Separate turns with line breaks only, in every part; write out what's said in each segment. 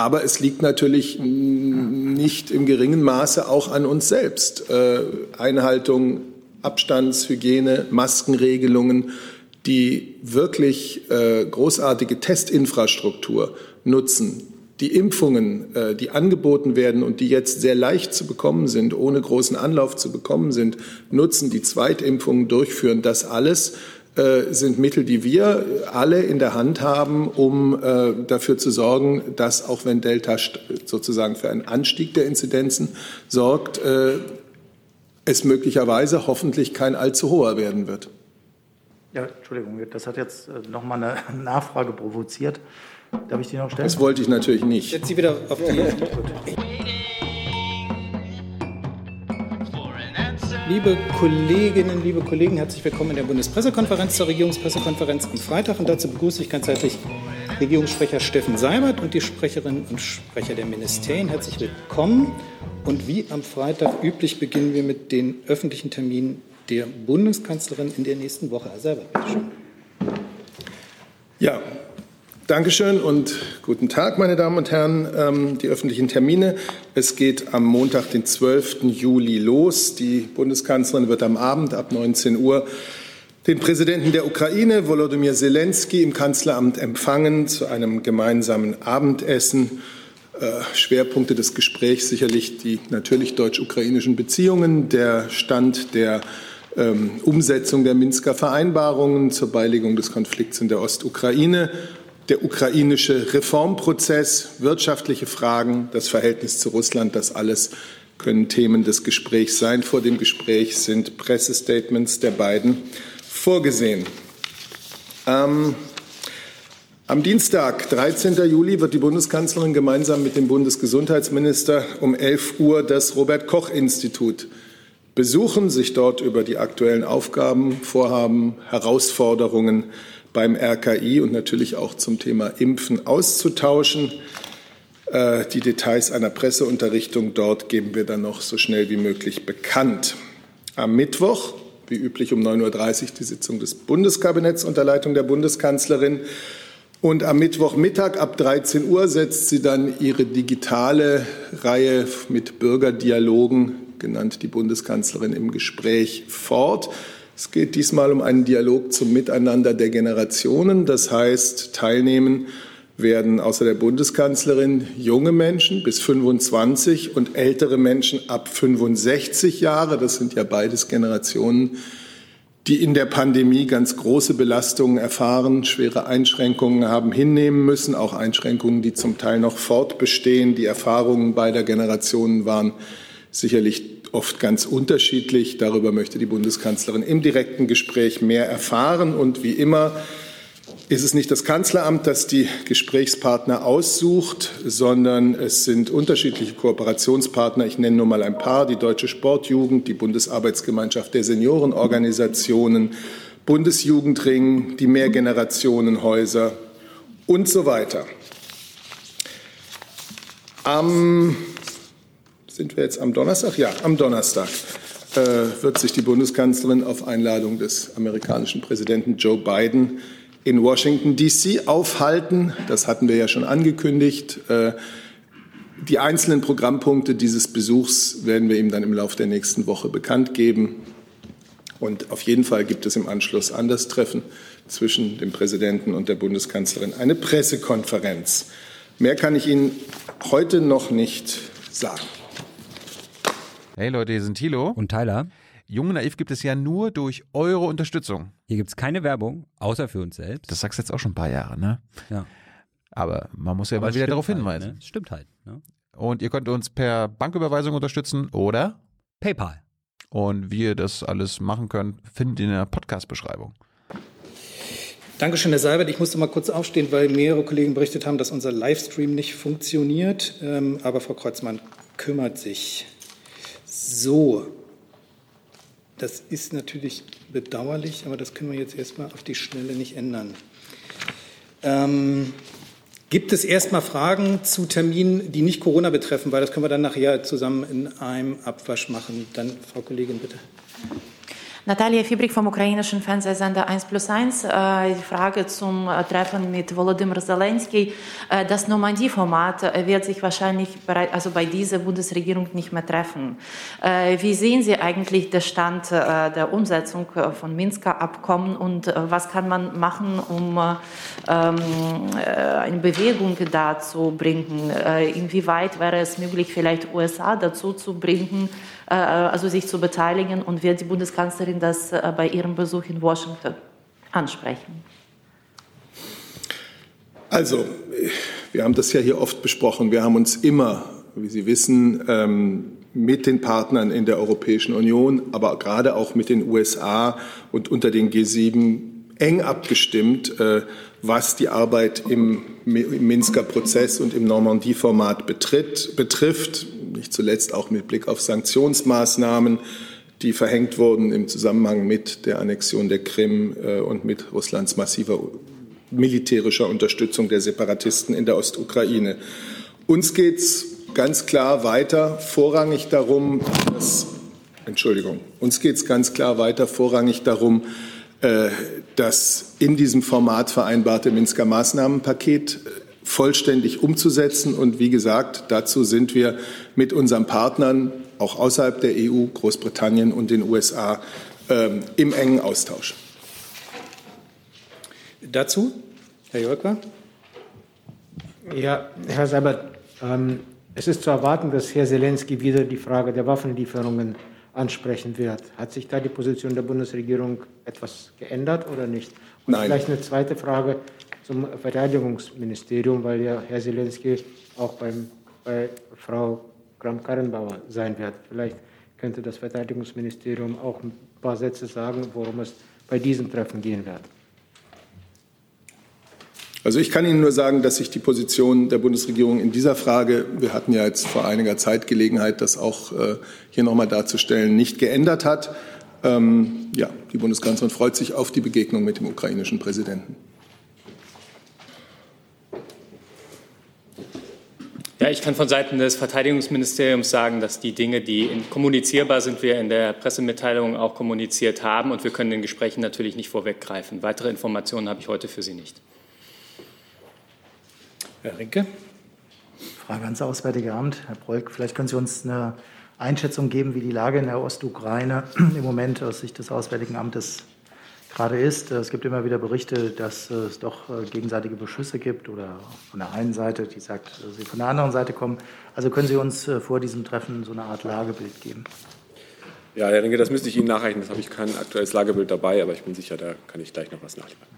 Aber es liegt natürlich nicht im geringen Maße auch an uns selbst. Äh, Einhaltung Abstandshygiene, Maskenregelungen, die wirklich äh, großartige Testinfrastruktur nutzen, die Impfungen, äh, die angeboten werden und die jetzt sehr leicht zu bekommen sind, ohne großen Anlauf zu bekommen sind, nutzen, die Zweitimpfungen durchführen, das alles sind Mittel, die wir alle in der Hand haben, um äh, dafür zu sorgen, dass auch wenn Delta sozusagen für einen Anstieg der Inzidenzen sorgt, äh, es möglicherweise hoffentlich kein allzu hoher werden wird.
Ja, Entschuldigung, das hat jetzt äh, noch mal eine Nachfrage provoziert. Darf ich die noch stellen?
Das wollte ich natürlich nicht.
Jetzt Sie wieder auf die. Liebe Kolleginnen, liebe Kollegen, herzlich willkommen in der Bundespressekonferenz zur Regierungspressekonferenz am Freitag. Und dazu begrüße ich ganz herzlich Regierungssprecher Steffen Seibert und die Sprecherinnen und Sprecher der Ministerien. Herzlich willkommen. Und wie am Freitag üblich beginnen wir mit den öffentlichen Terminen der Bundeskanzlerin in der nächsten Woche. Herr Seibert, bitte schön.
Ja, Dankeschön und guten Tag, meine Damen und Herren. Ähm, die öffentlichen Termine. Es geht am Montag, den 12. Juli los. Die Bundeskanzlerin wird am Abend ab 19 Uhr den Präsidenten der Ukraine, Volodymyr Zelensky, im Kanzleramt empfangen zu einem gemeinsamen Abendessen. Äh, Schwerpunkte des Gesprächs sicherlich die natürlich deutsch-ukrainischen Beziehungen, der Stand der ähm, Umsetzung der Minsker Vereinbarungen zur Beilegung des Konflikts in der Ostukraine, der ukrainische Reformprozess, wirtschaftliche Fragen, das Verhältnis zu Russland, das alles können Themen des Gesprächs sein. Vor dem Gespräch sind Pressestatements der beiden vorgesehen. Ähm, am Dienstag, 13. Juli, wird die Bundeskanzlerin gemeinsam mit dem Bundesgesundheitsminister um 11 Uhr das Robert Koch Institut besuchen, sich dort über die aktuellen Aufgaben, Vorhaben, Herausforderungen beim RKI und natürlich auch zum Thema Impfen auszutauschen. Äh, die Details einer Presseunterrichtung dort geben wir dann noch so schnell wie möglich bekannt. Am Mittwoch, wie üblich um 9.30 Uhr, die Sitzung des Bundeskabinetts unter Leitung der Bundeskanzlerin. Und am Mittwochmittag ab 13 Uhr setzt sie dann ihre digitale Reihe mit Bürgerdialogen, genannt die Bundeskanzlerin im Gespräch, fort. Es geht diesmal um einen Dialog zum Miteinander der Generationen. Das heißt, teilnehmen werden außer der Bundeskanzlerin junge Menschen bis 25 und ältere Menschen ab 65 Jahre. Das sind ja beides Generationen, die in der Pandemie ganz große Belastungen erfahren, schwere Einschränkungen haben hinnehmen müssen, auch Einschränkungen, die zum Teil noch fortbestehen. Die Erfahrungen beider Generationen waren sicherlich oft ganz unterschiedlich. Darüber möchte die Bundeskanzlerin im direkten Gespräch mehr erfahren. Und wie immer ist es nicht das Kanzleramt, das die Gesprächspartner aussucht, sondern es sind unterschiedliche Kooperationspartner. Ich nenne nur mal ein paar, die Deutsche Sportjugend, die Bundesarbeitsgemeinschaft der Seniorenorganisationen, Bundesjugendring, die Mehrgenerationenhäuser und so weiter. Am sind wir jetzt am Donnerstag? Ja, am Donnerstag äh, wird sich die Bundeskanzlerin auf Einladung des amerikanischen Präsidenten Joe Biden in Washington, DC aufhalten. Das hatten wir ja schon angekündigt. Äh, die einzelnen Programmpunkte dieses Besuchs werden wir ihm dann im Laufe der nächsten Woche bekannt geben. Und auf jeden Fall gibt es im Anschluss an das Treffen zwischen dem Präsidenten und der Bundeskanzlerin eine Pressekonferenz. Mehr kann ich Ihnen heute noch nicht sagen.
Hey Leute, hier sind Thilo
und Tyler.
Jung und Naiv gibt es ja nur durch eure Unterstützung.
Hier gibt es keine Werbung, außer für uns selbst.
Das sagst du jetzt auch schon ein paar Jahre, ne?
Ja.
Aber man muss ja Aber mal wieder darauf
halt,
hinweisen.
Ne? Stimmt halt. Ne?
Und ihr könnt uns per Banküberweisung unterstützen oder
PayPal.
Und wie ihr das alles machen könnt, findet ihr in der Podcast-Beschreibung.
Dankeschön, Herr Seibert. Ich musste mal kurz aufstehen, weil mehrere Kollegen berichtet haben, dass unser Livestream nicht funktioniert. Ähm, aber Frau Kreuzmann kümmert sich. So, das ist natürlich bedauerlich, aber das können wir jetzt erstmal auf die Schnelle nicht ändern. Ähm, gibt es erstmal Fragen zu Terminen, die nicht Corona betreffen? Weil das können wir dann nachher zusammen in einem Abwasch machen. Dann, Frau Kollegin, bitte.
Natalia Fibrik vom ukrainischen Fernsehsender 1 plus 1. Äh, die Frage zum äh, Treffen mit Volodymyr Zelensky. Äh, das Normandie-Format wird sich wahrscheinlich also bei dieser Bundesregierung nicht mehr treffen. Wie sehen Sie eigentlich den Stand der Umsetzung von Minsker Abkommen und was kann man machen, um ähm, eine Bewegung dazu bringen? Inwieweit wäre es möglich, vielleicht USA dazu zu bringen, also sich zu beteiligen und wird die Bundeskanzlerin das äh, bei Ihrem Besuch in Washington ansprechen?
Also, wir haben das ja hier oft besprochen. Wir haben uns immer, wie Sie wissen, ähm, mit den Partnern in der Europäischen Union, aber gerade auch mit den USA und unter den G7 eng abgestimmt, äh, was die Arbeit im, Minsker Prozess und im Normandie-Format betrifft, nicht zuletzt auch mit Blick auf Sanktionsmaßnahmen die verhängt wurden im Zusammenhang mit der Annexion der Krim äh, und mit Russlands massiver militärischer Unterstützung der Separatisten in der Ostukraine. Uns geht es ganz klar weiter vorrangig darum, dass, Entschuldigung, uns geht es ganz klar weiter vorrangig darum, das in diesem Format vereinbarte Minsker Maßnahmenpaket äh, vollständig umzusetzen. Und wie gesagt, dazu sind wir mit unseren Partnern auch außerhalb der EU, Großbritannien und den USA ähm, im engen Austausch.
Dazu, Herr Jörgwer.
Ja, Herr Seibert, ähm, es ist zu erwarten, dass Herr Zelensky wieder die Frage der Waffenlieferungen ansprechen wird. Hat sich da die Position der Bundesregierung etwas geändert oder nicht? Und
Nein.
vielleicht eine zweite Frage zum Verteidigungsministerium, weil ja Herr Zelensky auch beim, bei Frau Kramp-Karrenbauer sein wird. Vielleicht könnte das Verteidigungsministerium auch ein paar Sätze sagen, worum es bei diesem Treffen gehen wird.
Also ich kann Ihnen nur sagen, dass sich die Position der Bundesregierung in dieser Frage, wir hatten ja jetzt vor einiger Zeit Gelegenheit, das auch äh, hier nochmal darzustellen, nicht geändert hat. Ähm, ja, die Bundeskanzlerin freut sich auf die Begegnung mit dem ukrainischen Präsidenten.
Ja, ich kann von Seiten des Verteidigungsministeriums sagen, dass die Dinge, die kommunizierbar sind, wir in der Pressemitteilung auch kommuniziert haben. Und wir können den Gesprächen natürlich nicht vorweggreifen. Weitere Informationen habe ich heute für Sie nicht.
Herr Rinke.
Frage ans Auswärtige Amt. Herr Breuk, vielleicht können Sie uns eine Einschätzung geben, wie die Lage in der Ostukraine im Moment aus Sicht des Auswärtigen Amtes gerade ist. Es gibt immer wieder Berichte, dass es doch äh, gegenseitige Beschüsse gibt oder von der einen Seite, die sagt, sie von der anderen Seite kommen. Also können Sie uns äh, vor diesem Treffen so eine Art Lagebild geben?
Ja, Herr Ringe, das müsste ich Ihnen nachreichen. Das habe ich kein aktuelles Lagebild dabei, aber ich bin sicher, da kann ich gleich noch was nachliefern.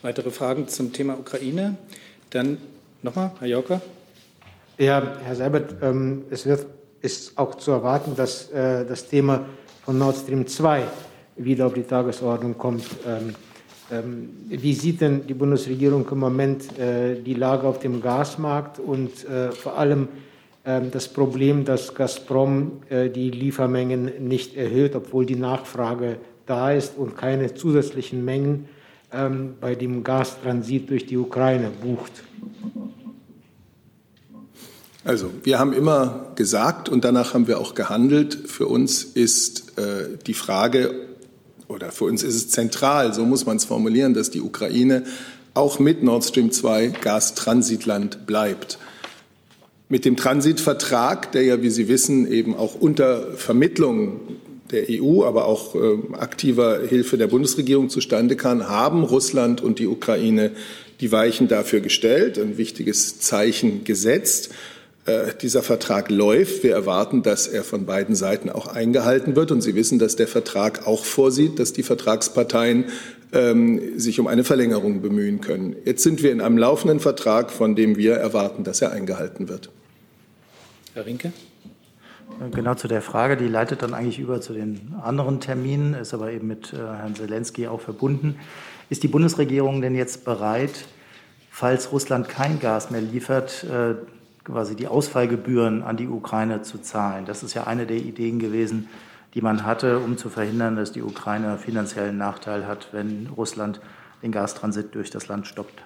Weitere Fragen zum Thema Ukraine? Dann nochmal, Herr Jauker.
Ja, Herr Seibert, ähm, es wird, ist auch zu erwarten, dass äh, das Thema von Nord Stream 2 wieder auf die Tagesordnung kommt. Ähm, ähm, wie sieht denn die Bundesregierung im Moment äh, die Lage auf dem Gasmarkt und äh, vor allem äh, das Problem, dass Gazprom äh, die Liefermengen nicht erhöht, obwohl die Nachfrage da ist und keine zusätzlichen Mengen ähm, bei dem Gastransit durch die Ukraine bucht?
Also, wir haben immer gesagt und danach haben wir auch gehandelt. Für uns ist äh, die Frage, oder für uns ist es zentral, so muss man es formulieren, dass die Ukraine auch mit Nord Stream 2 Gastransitland bleibt. Mit dem Transitvertrag, der ja, wie Sie wissen, eben auch unter Vermittlung der EU, aber auch äh, aktiver Hilfe der Bundesregierung zustande kann, haben Russland und die Ukraine die Weichen dafür gestellt, ein wichtiges Zeichen gesetzt. Äh, dieser Vertrag läuft. Wir erwarten, dass er von beiden Seiten auch eingehalten wird. Und Sie wissen, dass der Vertrag auch vorsieht, dass die Vertragsparteien ähm, sich um eine Verlängerung bemühen können. Jetzt sind wir in einem laufenden Vertrag, von dem wir erwarten, dass er eingehalten wird.
Herr Rinke.
Genau zu der Frage, die leitet dann eigentlich über zu den anderen Terminen, ist aber eben mit äh, Herrn Zelensky auch verbunden. Ist die Bundesregierung denn jetzt bereit, falls Russland kein Gas mehr liefert, äh, quasi die Ausfallgebühren an die Ukraine zu zahlen. Das ist ja eine der Ideen gewesen, die man hatte, um zu verhindern, dass die Ukraine finanziellen Nachteil hat, wenn Russland den Gastransit durch das Land stoppt.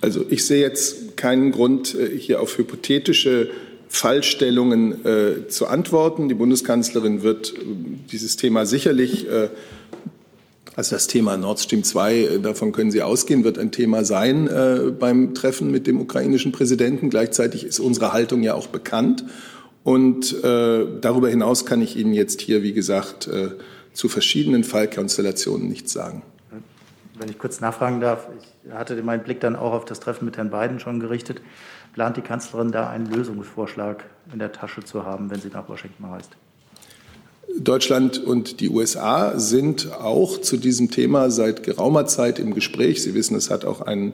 Also ich sehe jetzt keinen Grund, äh, hier auf hypothetische Fallstellungen äh, zu antworten. Die Bundeskanzlerin wird dieses Thema sicherlich, äh, also das Thema Nord Stream 2, äh, davon können Sie ausgehen, wird ein Thema sein äh, beim Treffen mit dem ukrainischen Präsidenten. Gleichzeitig ist unsere Haltung ja auch bekannt. Und äh, darüber hinaus kann ich Ihnen jetzt hier, wie gesagt, äh, zu verschiedenen Fallkonstellationen nichts sagen.
Wenn ich kurz nachfragen darf, ich hatte meinen Blick dann auch auf das Treffen mit Herrn Biden schon gerichtet. Plant die Kanzlerin da einen Lösungsvorschlag in der Tasche zu haben, wenn sie nach Washington reist?
Deutschland und die USA sind auch zu diesem Thema seit geraumer Zeit im Gespräch. Sie wissen, es hat auch einen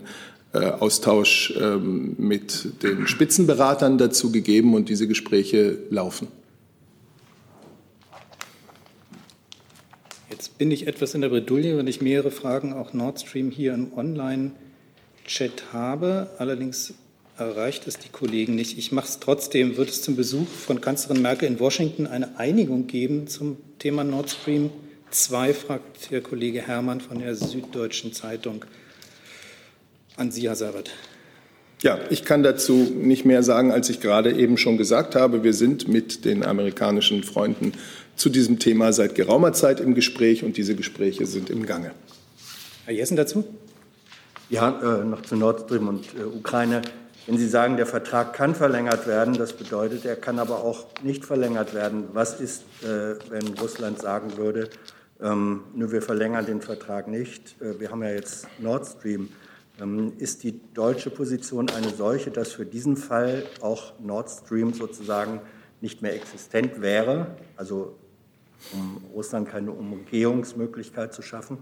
äh, Austausch ähm, mit den Spitzenberatern dazu gegeben und diese Gespräche laufen.
Jetzt bin ich etwas in der Bredouille, wenn ich mehrere Fragen auch Nord Stream hier im Online-Chat habe. Allerdings erreicht es die Kollegen nicht. Ich mache es trotzdem. Wird es zum Besuch von Kanzlerin Merkel in Washington eine Einigung geben zum Thema Nord Stream 2, fragt Herr Kollege Herrmann von der Süddeutschen Zeitung. An Sie, Herr Seibert.
Ja, ich kann dazu nicht mehr sagen, als ich gerade eben schon gesagt habe. Wir sind mit den amerikanischen Freunden zu diesem Thema seit geraumer Zeit im Gespräch und diese Gespräche sind im Gange.
Herr Jessen dazu?
Ja, äh, noch zu Nord Stream und äh, Ukraine. Wenn Sie sagen, der Vertrag kann verlängert werden, das bedeutet, er kann aber auch nicht verlängert werden. Was ist, äh, wenn Russland sagen würde, ähm, nur wir verlängern den Vertrag nicht? Äh, wir haben ja jetzt Nord Stream. Ähm, ist die deutsche Position eine solche, dass für diesen Fall auch Nord Stream sozusagen nicht mehr existent wäre, also um Russland keine Umgehungsmöglichkeit zu schaffen?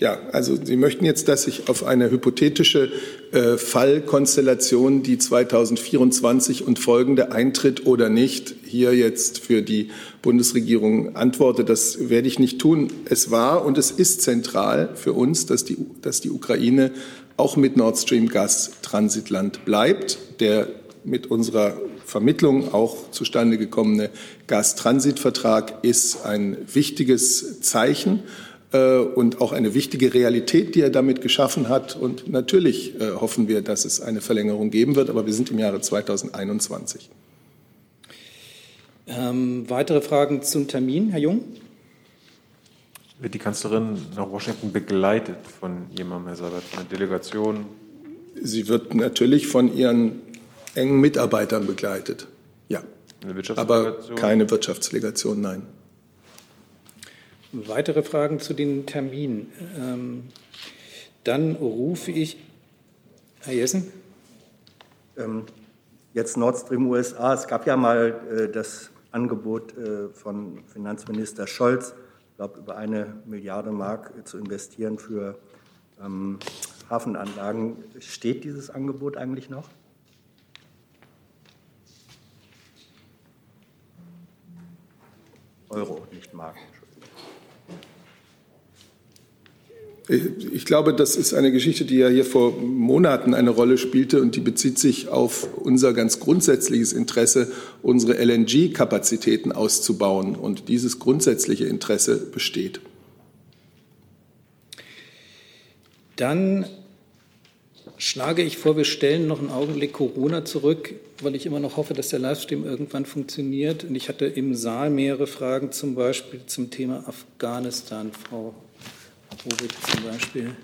Ja, also Sie möchten jetzt, dass ich auf eine hypothetische äh, Fallkonstellation, die 2024 und folgende eintritt oder nicht, hier jetzt für die Bundesregierung antworte. Das werde ich nicht tun. Es war und es ist zentral für uns, dass die, dass die Ukraine auch mit Nord Stream Gas Transitland bleibt. Der mit unserer Vermittlung auch zustande gekommene Gastransitvertrag ist ein wichtiges Zeichen und auch eine wichtige Realität, die er damit geschaffen hat. Und natürlich äh, hoffen wir, dass es eine Verlängerung geben wird, aber wir sind im Jahre 2021.
Ähm, weitere Fragen zum Termin, Herr Jung?
Wird die Kanzlerin nach Washington begleitet von jemandem, Herr Sabat, von einer Delegation?
Sie wird natürlich von ihren engen Mitarbeitern begleitet. Ja. Aber keine Wirtschaftsdelegation, nein.
Weitere Fragen zu den Terminen? Ähm, dann rufe ich Herr Jessen.
Ähm, jetzt Nord Stream USA. Es gab ja mal äh, das Angebot äh, von Finanzminister Scholz, ich glaube, über eine Milliarde Mark äh, zu investieren für ähm, Hafenanlagen. Steht dieses Angebot eigentlich noch? Euro, nicht Mark.
Ich glaube, das ist eine Geschichte, die ja hier vor Monaten eine Rolle spielte und die bezieht sich auf unser ganz grundsätzliches Interesse, unsere LNG-Kapazitäten auszubauen. Und dieses grundsätzliche Interesse besteht.
Dann schlage ich vor, wir stellen noch einen Augenblick Corona zurück, weil ich immer noch hoffe, dass der Livestream irgendwann funktioniert. Und ich hatte im Saal mehrere Fragen, zum Beispiel zum Thema Afghanistan, Frau Rubik zum Beispiel.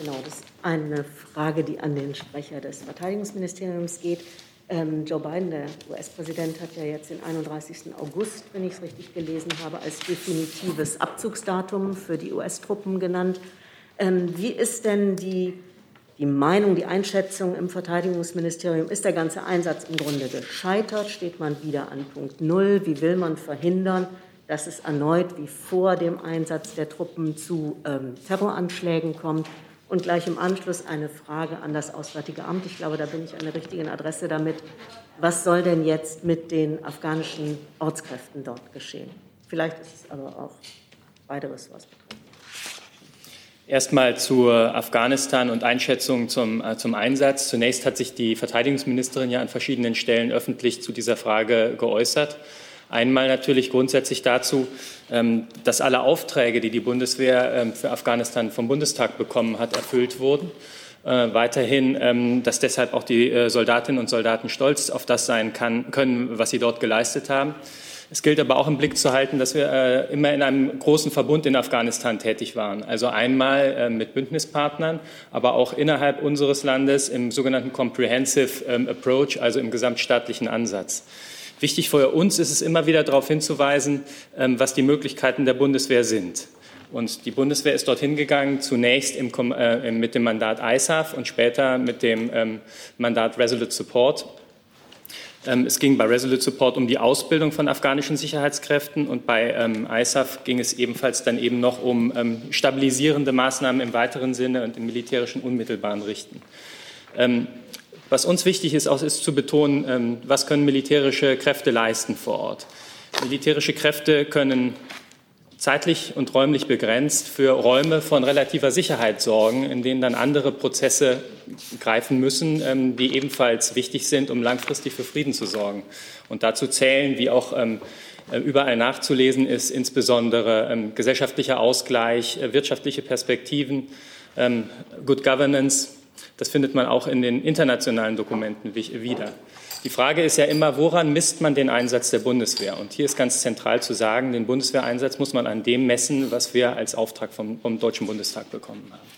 Genau, das ist eine Frage, die an den Sprecher des Verteidigungsministeriums geht. Ähm, Joe Biden, der US-Präsident, hat ja jetzt den 31. August, wenn ich es richtig gelesen habe, als definitives Abzugsdatum für die US-Truppen genannt. Ähm, wie ist denn die, die Meinung, die Einschätzung im Verteidigungsministerium? Ist der ganze Einsatz im Grunde gescheitert? Steht man wieder an Punkt Null? Wie will man verhindern, dass es erneut wie vor dem Einsatz der Truppen zu ähm, Terroranschlägen kommt. Und gleich im Anschluss eine Frage an das Auswärtige Amt. Ich glaube, da bin ich an der richtigen Adresse damit. Was soll denn jetzt mit den afghanischen Ortskräften dort geschehen? Vielleicht ist es aber auch beide Ressorts.
Erstmal zu Afghanistan und Einschätzungen zum, äh, zum Einsatz. Zunächst hat sich die Verteidigungsministerin ja an verschiedenen Stellen öffentlich zu dieser Frage geäußert. Einmal natürlich grundsätzlich dazu, ähm, dass alle Aufträge, die die Bundeswehr ähm, für Afghanistan vom Bundestag bekommen hat, erfüllt wurden. Äh, weiterhin, ähm, dass deshalb auch die äh, Soldatinnen und Soldaten stolz auf das sein kann, können, was sie dort geleistet haben. Es gilt aber auch im Blick zu halten, dass wir äh, immer in einem großen Verbund in Afghanistan tätig waren. Also einmal äh, mit Bündnispartnern, aber auch innerhalb unseres Landes im sogenannten Comprehensive ähm, Approach, also im gesamtstaatlichen Ansatz. Wichtig für uns ist es immer wieder darauf hinzuweisen, ähm, was die Möglichkeiten der Bundeswehr sind. Und die Bundeswehr ist dorthin gegangen, zunächst im, äh, mit dem Mandat ISAF und später mit dem ähm, Mandat Resolute Support. Ähm, es ging bei Resolute Support um die Ausbildung von afghanischen Sicherheitskräften und bei ähm, ISAF ging es ebenfalls dann eben noch um ähm, stabilisierende Maßnahmen im weiteren Sinne und im militärischen unmittelbaren Richten. Was uns wichtig ist, auch ist zu betonen, ähm, was können militärische Kräfte leisten vor Ort. Militärische Kräfte können zeitlich und räumlich begrenzt für Räume von relativer Sicherheit sorgen, in denen dann andere Prozesse greifen müssen, ähm, die ebenfalls wichtig sind, um langfristig für Frieden zu sorgen. Und dazu zählen, wie auch ähm, äh, überall nachzulesen ist, insbesondere gesellschaftlicher Ausgleich, äh, wirtschaftliche Perspektiven, Good Governance. Das findet man auch in den internationalen Dokumenten wieder. Die Frage ist ja immer, woran misst man den Einsatz der Bundeswehr? Und hier ist ganz zentral zu sagen, den Bundeswehreinsatz muss man an dem messen, was wir als Auftrag vom, vom Deutschen Bundestag bekommen haben.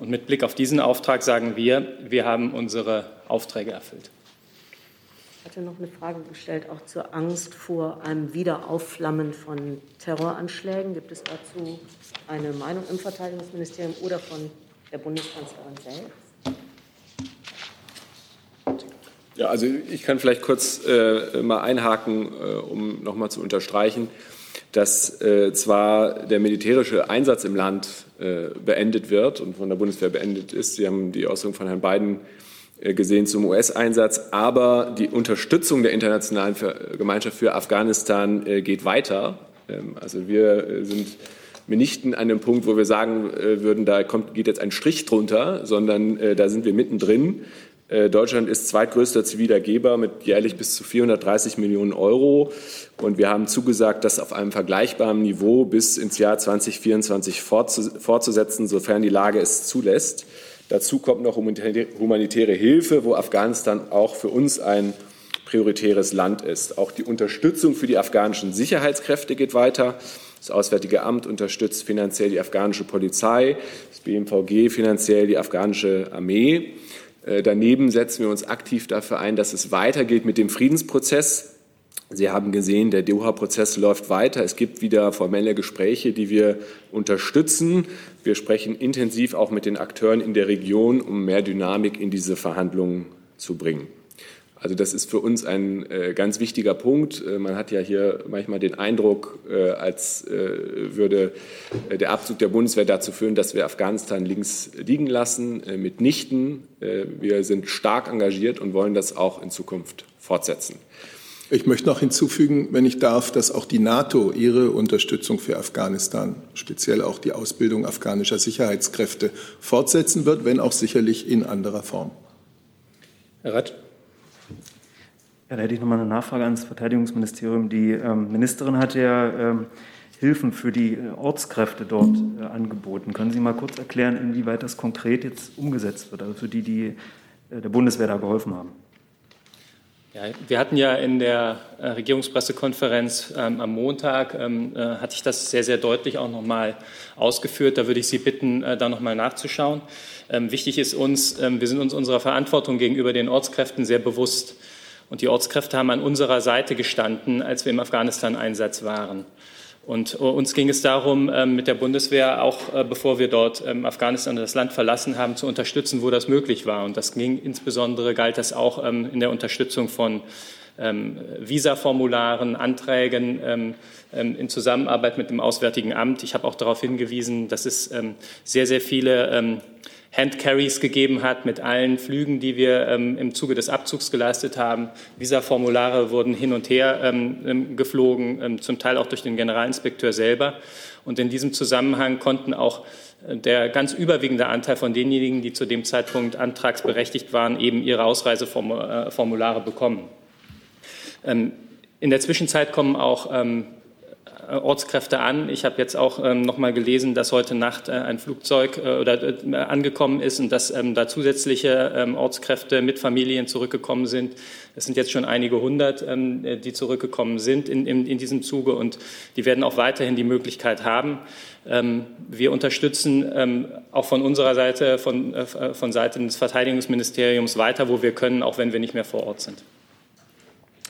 Und mit Blick auf diesen Auftrag sagen wir, wir haben unsere Aufträge erfüllt.
Ich hatte noch eine Frage gestellt, auch zur Angst vor einem Wiederaufflammen von Terroranschlägen. Gibt es dazu eine Meinung im Verteidigungsministerium oder von der Bundeskanzlerin selbst?
Ja, also ich kann vielleicht kurz äh, mal einhaken, äh, um nochmal zu unterstreichen, dass äh, zwar der militärische Einsatz im Land äh, beendet wird und von der Bundeswehr beendet ist. Sie haben die Ausführung von Herrn Biden äh, gesehen zum US-Einsatz, aber die Unterstützung der internationalen Gemeinschaft für Afghanistan äh, geht weiter. Ähm, also wir sind mitnichten an dem Punkt, wo wir sagen würden, da kommt, geht jetzt ein Strich drunter, sondern da sind wir mittendrin. Äh, Deutschland ist zweitgrößter ziviler Geber mit jährlich bis zu 430 Millionen Euro. Und wir haben zugesagt, das auf einem vergleichbaren Niveau bis ins Jahr 2024 fortzusetzen, sofern die Lage es zulässt. Dazu kommt noch humanitäre Hilfe, wo Afghanistan auch für uns ein prioritäres Land ist. Auch die Unterstützung für die afghanischen Sicherheitskräfte geht weiter. Das Auswärtige Amt unterstützt finanziell die afghanische Polizei, das BMVG finanziell die afghanische Armee. Äh, daneben setzen wir uns aktiv dafür ein, dass es weitergeht mit dem Friedensprozess. Sie haben gesehen, der Doha-Prozess läuft weiter. Es gibt wieder formelle Gespräche, die wir unterstützen. Wir sprechen intensiv auch mit den Akteuren in der Region, um mehr Dynamik in diese Verhandlungen zu bringen. Also das ist für uns ein äh, ganz wichtiger Punkt. Äh, man hat ja hier manchmal den Eindruck, äh, als äh, würde äh, der Abzug der Bundeswehr dazu führen, dass wir Afghanistan links liegen lassen. Äh, mitnichten. wir sind stark engagiert und wollen das auch in Zukunft fortsetzen.
Ich möchte noch hinzufügen, wenn ich darf, dass auch die NATO ihre Unterstützung für Afghanistan, speziell auch die Ausbildung afghanischer Sicherheitskräfte, fortsetzen wird, wenn auch sicherlich in anderer Form.
Herr Rath.
Ja, da hätte ich nochmal eine Nachfrage ans Verteidigungsministerium. Die ähm, Ministerin hat ja ähm, Hilfen für die äh, Ortskräfte dort äh, angeboten. Können Sie mal kurz erklären, inwieweit das konkret jetzt umgesetzt wird, also für die, die äh, der Bundeswehr da geholfen haben?
Ja, wir hatten ja in der äh, Regierungspressekonferenz ähm, am Montag, ähm, äh, hatte ich das sehr, sehr deutlich auch nochmal ausgeführt. Da würde ich Sie bitten, äh, da nochmal nachzuschauen. Ähm, wichtig ist uns, ähm, wir sind uns unserer Verantwortung gegenüber den Ortskräften sehr bewusst. Und die Ortskräfte haben an unserer Seite gestanden, als wir im Afghanistan-Einsatz waren. Und äh, uns ging es darum, ähm, mit der Bundeswehr, auch äh, bevor wir dort ähm, Afghanistan das Land verlassen haben, zu unterstützen, wo das möglich war. Und das ging insbesondere, galt das auch ähm, in der Unterstützung von Visa-Formularen, Anträgen in Zusammenarbeit mit dem Auswärtigen Amt. Ich habe auch darauf hingewiesen, dass es sehr, sehr viele Handcarries gegeben hat mit allen Flügen, die wir ähm, im Zuge des Abzugs geleistet haben. Visa-Formulare wurden hin und her ähm, ähm, geflogen, ähm, zum Teil auch durch den Generalinspekteur selber. Und in diesem Zusammenhang konnten auch äh, der ganz überwiegende Anteil von denjenigen, die zu dem Zeitpunkt antragsberechtigt waren, eben ihre Ausreiseformulare bekommen. Ähm, in der Zwischenzeit kommen auch ähm, Ortskräfte an. Ich habe jetzt auch ähm, noch mal gelesen, dass heute Nacht äh, ein Flugzeug äh, oder äh, angekommen ist und dass ähm, da zusätzliche ähm, Ortskräfte mit Familien zurückgekommen sind. Es sind jetzt schon einige hundert, ähm, die zurückgekommen sind in, in, in, diesem Zuge und die werden auch weiterhin die Möglichkeit haben. Ähm, wir unterstützen ähm, auch von unserer Seite, von, äh, von Seiten des Verteidigungsministeriums weiter, wo wir können, auch wenn wir nicht mehr vor Ort sind.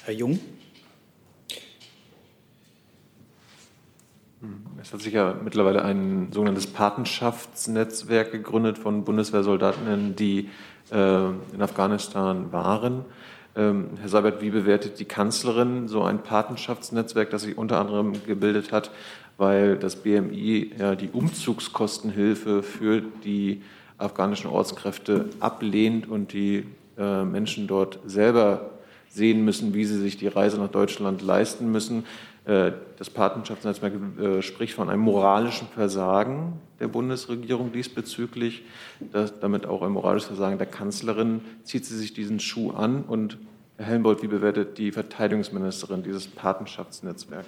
Herr Jung.
Es hat sich ja mittlerweile ein sogenanntes Patenschaftsnetzwerk gegründet von Bundeswehrsoldaten, die äh, in Afghanistan waren. Ähm, Herr Seibert, wie bewertet die Kanzlerin so ein Patenschaftsnetzwerk, das sich unter anderem gebildet hat, weil das BMI ja die Umzugskostenhilfe für die afghanischen Ortskräfte ablehnt und die äh, Menschen dort selber sehen müssen, wie sie sich die Reise nach Deutschland leisten müssen. Äh, das Patenschaftsnetzwerk äh, spricht von einem moralischen Versagen der Bundesregierung diesbezüglich, damit auch ein moralisches Versagen der Kanzlerin. Zieht sie sich diesen Schuh an? Und Herr Helmbold, wie bewertet die Verteidigungsministerin dieses Patenschaftsnetzwerk?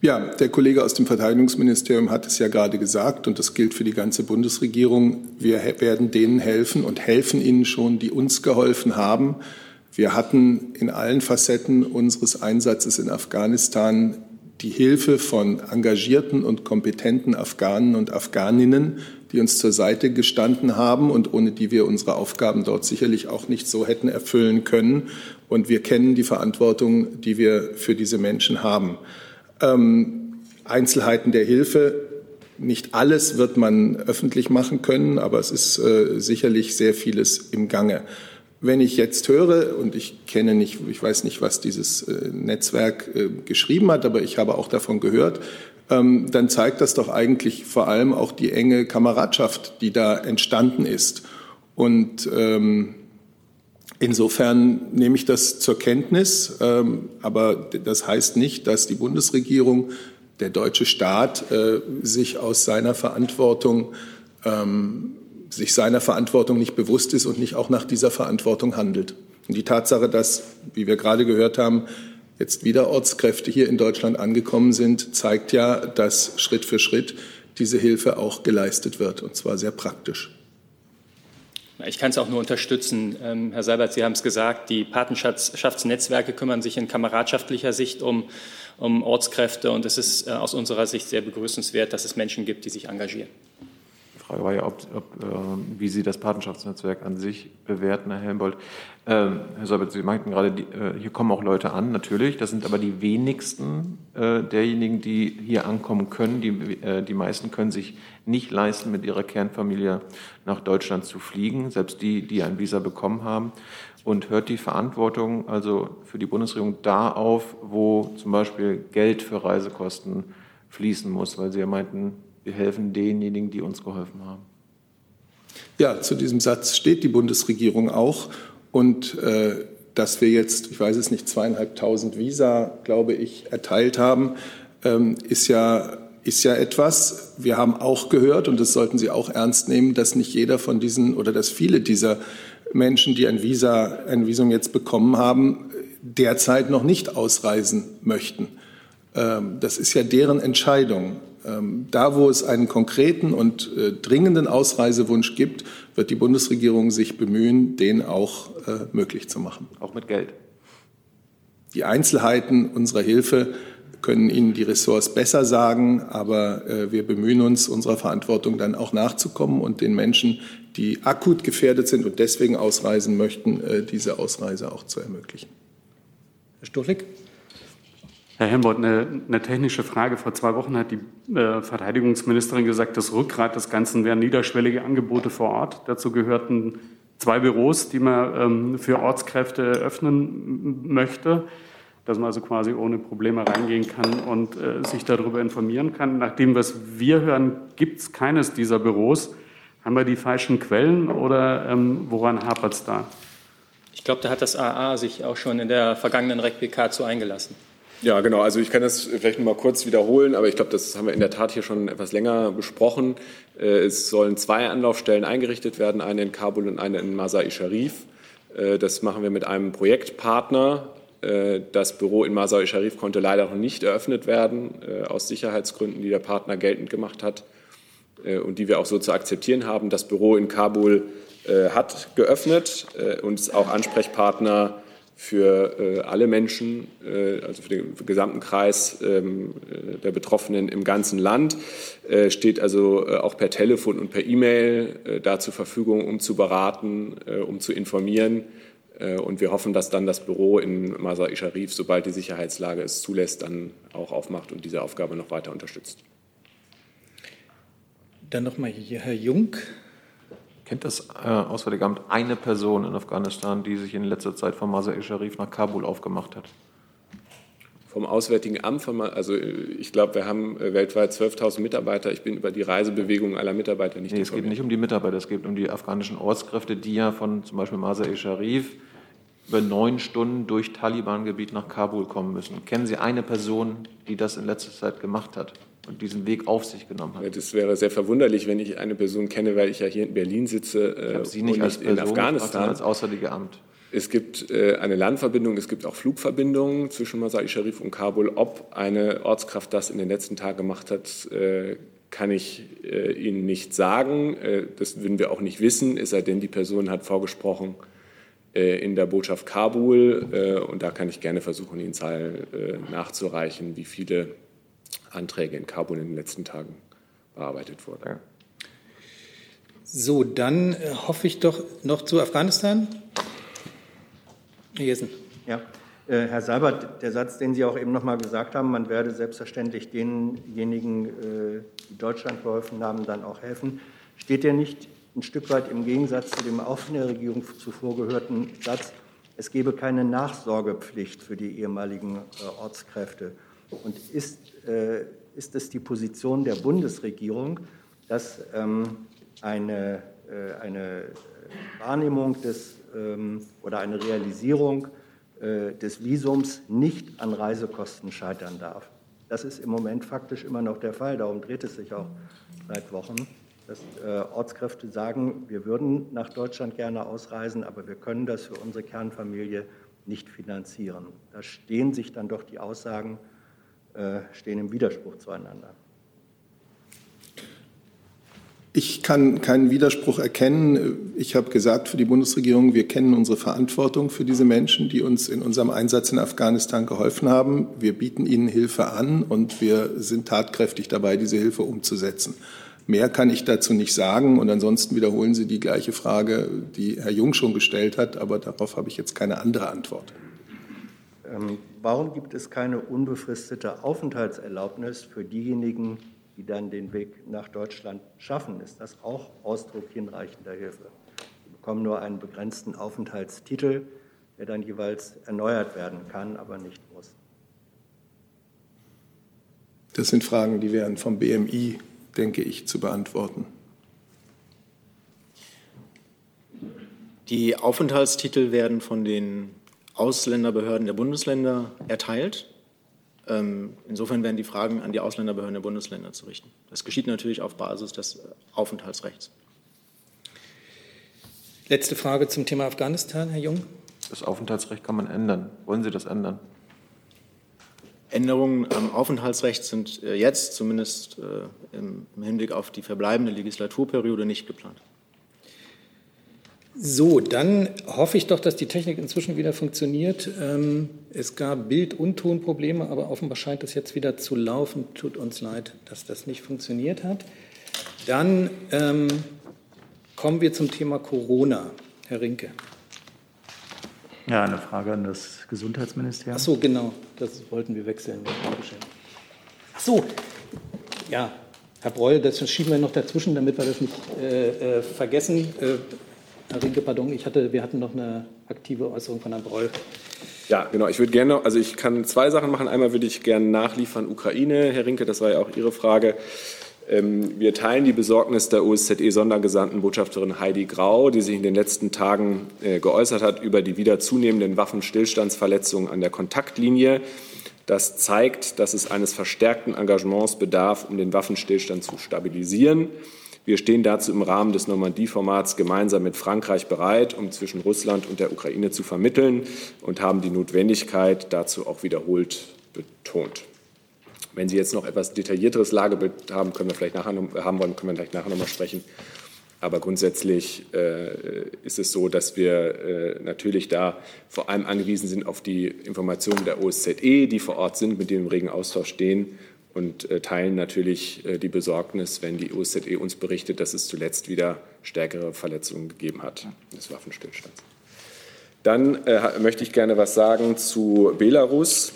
Ja, der Kollege aus dem Verteidigungsministerium hat es ja gerade gesagt und das gilt für die ganze Bundesregierung. Wir werden denen helfen und helfen ihnen schon, die uns geholfen haben. Wir hatten in allen Facetten unseres Einsatzes in Afghanistan die Hilfe von engagierten und kompetenten Afghanen und Afghaninnen, die uns zur Seite gestanden haben und ohne die wir unsere Aufgaben dort sicherlich auch nicht so hätten erfüllen können. Und wir kennen die Verantwortung, die wir für diese Menschen haben. Ähm, Einzelheiten der Hilfe. Nicht alles wird man öffentlich machen können, aber es ist äh, sicherlich sehr vieles im Gange. Wenn ich jetzt höre, und ich kenne nicht, ich weiß nicht, was dieses äh, Netzwerk äh, geschrieben hat, aber ich habe auch davon gehört, ähm, dann zeigt das doch eigentlich vor allem auch die enge Kameradschaft, die da entstanden ist. Und ähm, insofern nehme ich das zur Kenntnis, ähm, aber das heißt nicht, dass die Bundesregierung, der deutsche Staat äh, sich aus seiner Verantwortung sich seiner Verantwortung nicht bewusst ist und nicht auch nach dieser Verantwortung handelt. Und die Tatsache, dass, wie wir gerade gehört haben, jetzt wieder Ortskräfte hier in Deutschland angekommen sind, zeigt ja, dass Schritt für Schritt diese Hilfe auch geleistet wird, und zwar sehr praktisch.
Ich kann es auch nur unterstützen. Ähm, Herr Seibert, Sie haben es gesagt, die Patenschaftsnetzwerke kümmern sich in kameradschaftlicher Sicht um, um Ortskräfte und es ist äh, aus unserer Sicht sehr begrüßenswert, dass es Menschen gibt, die sich engagieren.
Frage war ja, ob, ob, äh, wie Sie das Patenschaftsnetzwerk an sich bewerten, Herr Helmbold. Ähm, Herr Seibert, Sie meinten gerade, die, äh, hier kommen auch Leute an, natürlich. Das sind aber die wenigsten äh, derjenigen, die hier ankommen können. Die, äh, die meisten können sich nicht leisten, mit ihrer Kernfamilie nach Deutschland zu fliegen, selbst die, die ein Visa bekommen haben. Und hört die Verantwortung also für die Bundesregierung da auf, wo zum Beispiel Geld für Reisekosten fließen muss, weil Sie ja meinten, wir helfen denjenigen, die uns geholfen haben.
Ja, zu diesem Satz steht die Bundesregierung auch. Und äh, dass wir jetzt, ich weiß es nicht, zweieinhalbtausend Visa, glaube ich, erteilt haben, ähm, ist ja ist ja etwas. Wir haben auch gehört, und das sollten Sie auch ernst nehmen, dass nicht jeder von diesen oder dass viele dieser Menschen, die ein Visa, ein Visum jetzt bekommen haben, derzeit noch nicht ausreisen möchten. Ähm, das ist ja deren Entscheidung. Ähm, da, wo es einen konkreten und äh, dringenden Ausreisewunsch gibt, wird die Bundesregierung sich bemühen, den auch äh, möglich zu machen.
Auch mit Geld.
Die Einzelheiten unserer Hilfe können Ihnen die Ressorts besser sagen, aber äh, wir bemühen uns, unserer Verantwortung dann auch nachzukommen und den Menschen, die akut gefährdet sind und deswegen ausreisen möchten, diese Ausreise auch zu ermöglichen.
Herr Stuchlik.
Herr Helmut, eine, eine, technische Frage. Vor zwei Wochen hat die äh, Verteidigungsministerin gesagt, das Rückgrat des Ganzen wären niederschwellige Angebote vor Ort. Dazu gehörten zwei Büros, die man ähm, für Ortskräfte öffnen möchte, dass man also quasi ohne Probleme reingehen kann und äh, sich darüber informieren kann. Nach dem, was wir hören, gibt es keines dieser Büros. Haben wir die falschen Quellen oder ähm, woran hapert es da?
Ich glaube, da hat das AA sich auch schon in der vergangenen REC-PK zu eingelassen.
Ja, genau. Also ich kann das vielleicht noch mal kurz wiederholen, aber ich glaube, das haben wir in der Tat hier schon etwas länger besprochen. Äh, es sollen zwei Anlaufstellen eingerichtet werden, eine in Kabul und eine in Masai Sharif. Äh, das machen wir mit einem Projektpartner, Äh, das Büro in Masai Sharif konnte leider noch nicht eröffnet werden, aus Sicherheitsgründen, die der Partner geltend gemacht hat und die wir auch so zu akzeptieren haben. Das Büro in Kabul hat geöffnet und auch Ansprechpartner für alle Menschen, also für den gesamten Kreis ähm, der Betroffenen im ganzen Land, steht also auch per Telefon und per E-Mail da zur Verfügung, um zu beraten, um zu informieren äh, und wir hoffen, dass dann das Büro in Masai Sharif, sobald die Sicherheitslage es zulässt, dann auch aufmacht und diese Aufgabe noch weiter unterstützt.
Dann nochmal hier Herr Jung.
Kennt das äh, Auswärtige Amt eine Person in Afghanistan, die sich in letzter Zeit von Masai Sharif nach Kabul aufgemacht hat?
Vom Auswärtigen Amt, also ich glaube, wir haben äh, weltweit 12.000 Mitarbeiter. Ich bin über die Reisebewegung aller Mitarbeiter nicht
nee, Es geht nicht um die Mitarbeiter, es geht um die afghanischen Ortskräfte, die ja von zum Beispiel Masai Sharif über neun Stunden durch Taliban-Gebiet nach Kabul kommen müssen. Kennen Sie eine Person, die das in letzter Zeit gemacht hat und diesen Weg auf sich genommen hat?
Das wäre sehr verwunderlich, wenn ich eine Person kenne, weil ich ja hier in Berlin sitze
ich äh, Sie nicht als Person,
in Afghanistan.
als Auswärtige Amt.
Es gibt äh, eine Landverbindung, es gibt auch Flugverbindungen zwischen Masai Sharif und Kabul. Ob eine Ortskraft das in den letzten Tagen gemacht hat, äh, kann ich äh, Ihnen nicht sagen. Das würden wir auch nicht wissen, es sei denn, die Person hat vorgesprochen in der Botschaft Kabul. Und da kann ich gerne versuchen, Ihnen Zahlen nachzureichen, wie viele Anträge in Kabul in den letzten Tagen bearbeitet wurden.
So, dann hoffe ich doch noch zu Afghanistan.
Herr Jessen. Ja. Herr Seibert, der Satz, den Sie auch eben noch mal gesagt haben, man werde selbstverständlich denjenigen, die Deutschland geholfen haben, dann auch helfen, steht ja nicht ein Stück weit im Gegensatz zu dem auch von der Regierung zuvor gehörten Satz, es gebe keine Nachsorgepflicht für die ehemaligen äh, Ortskräfte. Und ist, äh, ist es die Position der Bundesregierung, dass ähm, eine, äh, eine Wahrnehmung des, ähm, oder eine Realisierung äh, des Visums nicht an Reisekosten scheitern darf? Das ist im Moment faktisch immer noch der Fall. Darum dreht es sich auch seit Wochen dass äh, Ortskräfte sagen, wir würden nach Deutschland gerne ausreisen, aber wir können das für unsere Kernfamilie nicht finanzieren. Da stehen sich dann doch die Aussagen, stehen im Widerspruch zueinander.
Ich kann keinen Widerspruch erkennen. Ich habe gesagt für die Bundesregierung, wir kennen unsere Verantwortung für diese Menschen, die uns in unserem Einsatz in Afghanistan geholfen haben. Wir bieten ihnen Hilfe an und wir sind tatkräftig dabei, diese Hilfe umzusetzen. Mehr kann ich dazu nicht sagen. Und ansonsten wiederholen Sie die gleiche Frage, die Herr Jung schon gestellt hat. Aber darauf habe ich jetzt keine andere Antwort.
Ähm, warum gibt es keine unbefristete Aufenthaltserlaubnis für diejenigen, die dann den Weg nach Deutschland schaffen? Ist das auch Ausdruck hinreichender Hilfe? Sie bekommen nur einen begrenzten Aufenthaltstitel, der dann jeweils erneuert werden kann, aber nicht muss.
Das sind Fragen, die werden vom BMI denke ich, zu beantworten.
Die Aufenthaltstitel werden von den Ausländerbehörden der Bundesländer erteilt. Ähm, insofern werden die Fragen an die Ausländerbehörden der Bundesländer zu richten. Das geschieht natürlich auf Basis des Aufenthaltsrechts.
Letzte Frage zum Thema Afghanistan, Herr Jung.
Das Aufenthaltsrecht kann man ändern. Wollen Sie das ändern?
Änderungen am Aufenthaltsrecht sind äh, jetzt zumindest äh, im Hinblick auf die verbleibende Legislaturperiode nicht geplant.
So, dann hoffe ich doch, dass die Technik inzwischen wieder funktioniert. Ähm, es gab Bild- und Tonprobleme, aber offenbar scheint es jetzt wieder zu laufen. Tut uns leid, dass das nicht funktioniert hat. Dann ähm, kommen wir zum Thema Corona. Herr Rinke.
Ja, eine Frage an das Gesundheitsministerium.
Ach so, genau, das wollten wir wechseln. Ach so, ja, Herr Breul, das schieben wir noch dazwischen, damit wir das nicht äh, äh, vergessen. Äh, Herr Rinke, pardon, ich hatte, wir hatten noch eine aktive Äußerung von Herrn Breul.
Ja, genau. Ich würde gerne, also ich kann zwei Sachen machen. Einmal würde ich gerne nachliefern Ukraine, Herr Rinke, das war ja auch Ihre Frage. Ähm, wir teilen die Besorgnis der OSZE-Sondergesandten Botschafterin Heidi Grau, die sich in den letzten Tagen äh, geäußert hat über die wieder zunehmenden Waffenstillstandsverletzungen an der Kontaktlinie. Das zeigt, dass es eines verstärkten Engagements bedarf, um den Waffenstillstand zu stabilisieren. Wir stehen dazu im Rahmen des Normandie-Formats gemeinsam mit Frankreich bereit, um zwischen Russland und der Ukraine zu vermitteln und haben die Notwendigkeit dazu auch wiederholt betont. Wenn Sie jetzt noch etwas detaillierteres Lagebild haben, können wir vielleicht nachher haben wollen, können wir vielleicht nachher noch mal sprechen. Aber grundsätzlich äh, ist es so, dass wir äh, natürlich da vor allem angewiesen sind auf die Informationen der OSZE, die vor Ort sind, mit denen wir im regen Austausch stehen und äh, teilen natürlich äh, die Besorgnis, wenn die OSZE uns berichtet, dass es zuletzt wieder stärkere Verletzungen gegeben hat des Waffenstillstands. Dann äh, möchte ich gerne was sagen zu Belarus.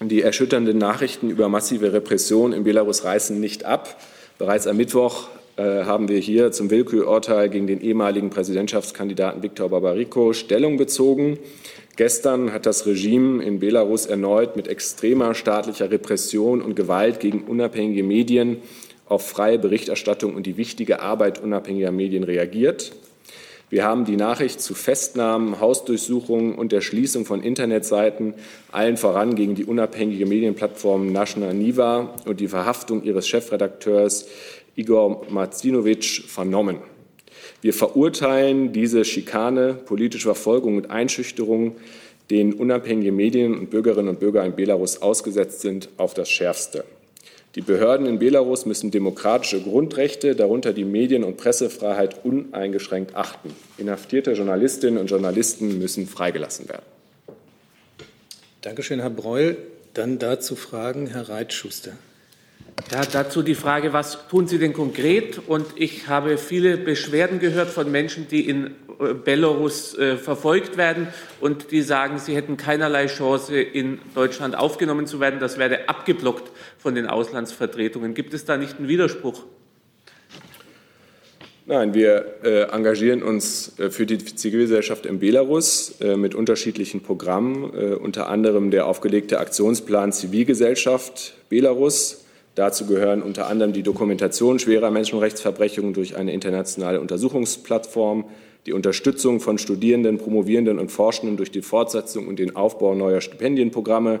Die erschütternden Nachrichten über massive Repression in Belarus reißen nicht ab. Bereits am Mittwoch äh, haben wir hier zum Willkürurteil gegen den ehemaligen Präsidentschaftskandidaten Viktor Babariko Stellung bezogen. Gestern hat das Regime in Belarus erneut mit extremer staatlicher Repression und Gewalt gegen unabhängige Medien auf freie Berichterstattung und die wichtige Arbeit unabhängiger Medien reagiert. Wir haben die Nachricht zu Festnahmen, Hausdurchsuchungen und der Schließung von Internetseiten, allen voran gegen die unabhängige Medienplattform Naschna Niva und die Verhaftung ihres Chefredakteurs Igor Martinovic vernommen. Wir verurteilen diese Schikane, politische Verfolgung und Einschüchterung, denen unabhängige Medien und Bürgerinnen und Bürger in Belarus ausgesetzt sind, auf das Schärfste. Die Behörden in Belarus müssen demokratische Grundrechte, darunter die Medien- und Pressefreiheit, uneingeschränkt achten. Inhaftierte Journalistinnen und Journalisten müssen freigelassen werden.
Dankeschön, Herr Breul. Dann dazu Fragen, Herr Reitschuster.
Ja, dazu die Frage, was tun Sie denn konkret? Und ich habe viele Beschwerden gehört von Menschen, die in äh, Belarus äh, verfolgt werden und die sagen, sie hätten keinerlei Chance, in Deutschland aufgenommen zu werden. Das werde abgeblockt von den Auslandsvertretungen. Gibt es da nicht einen Widerspruch?
Nein, wir äh, engagieren uns äh, für die Zivilgesellschaft in Belarus äh, mit unterschiedlichen Programmen, äh, unter anderem der aufgelegte Aktionsplan Zivilgesellschaft Belarus. Dazu gehören unter anderem die Dokumentation schwerer Menschenrechtsverbrechungen durch eine internationale Untersuchungsplattform, die Unterstützung von Studierenden, Promovierenden und Forschenden durch die Fortsetzung und den Aufbau neuer Stipendienprogramme,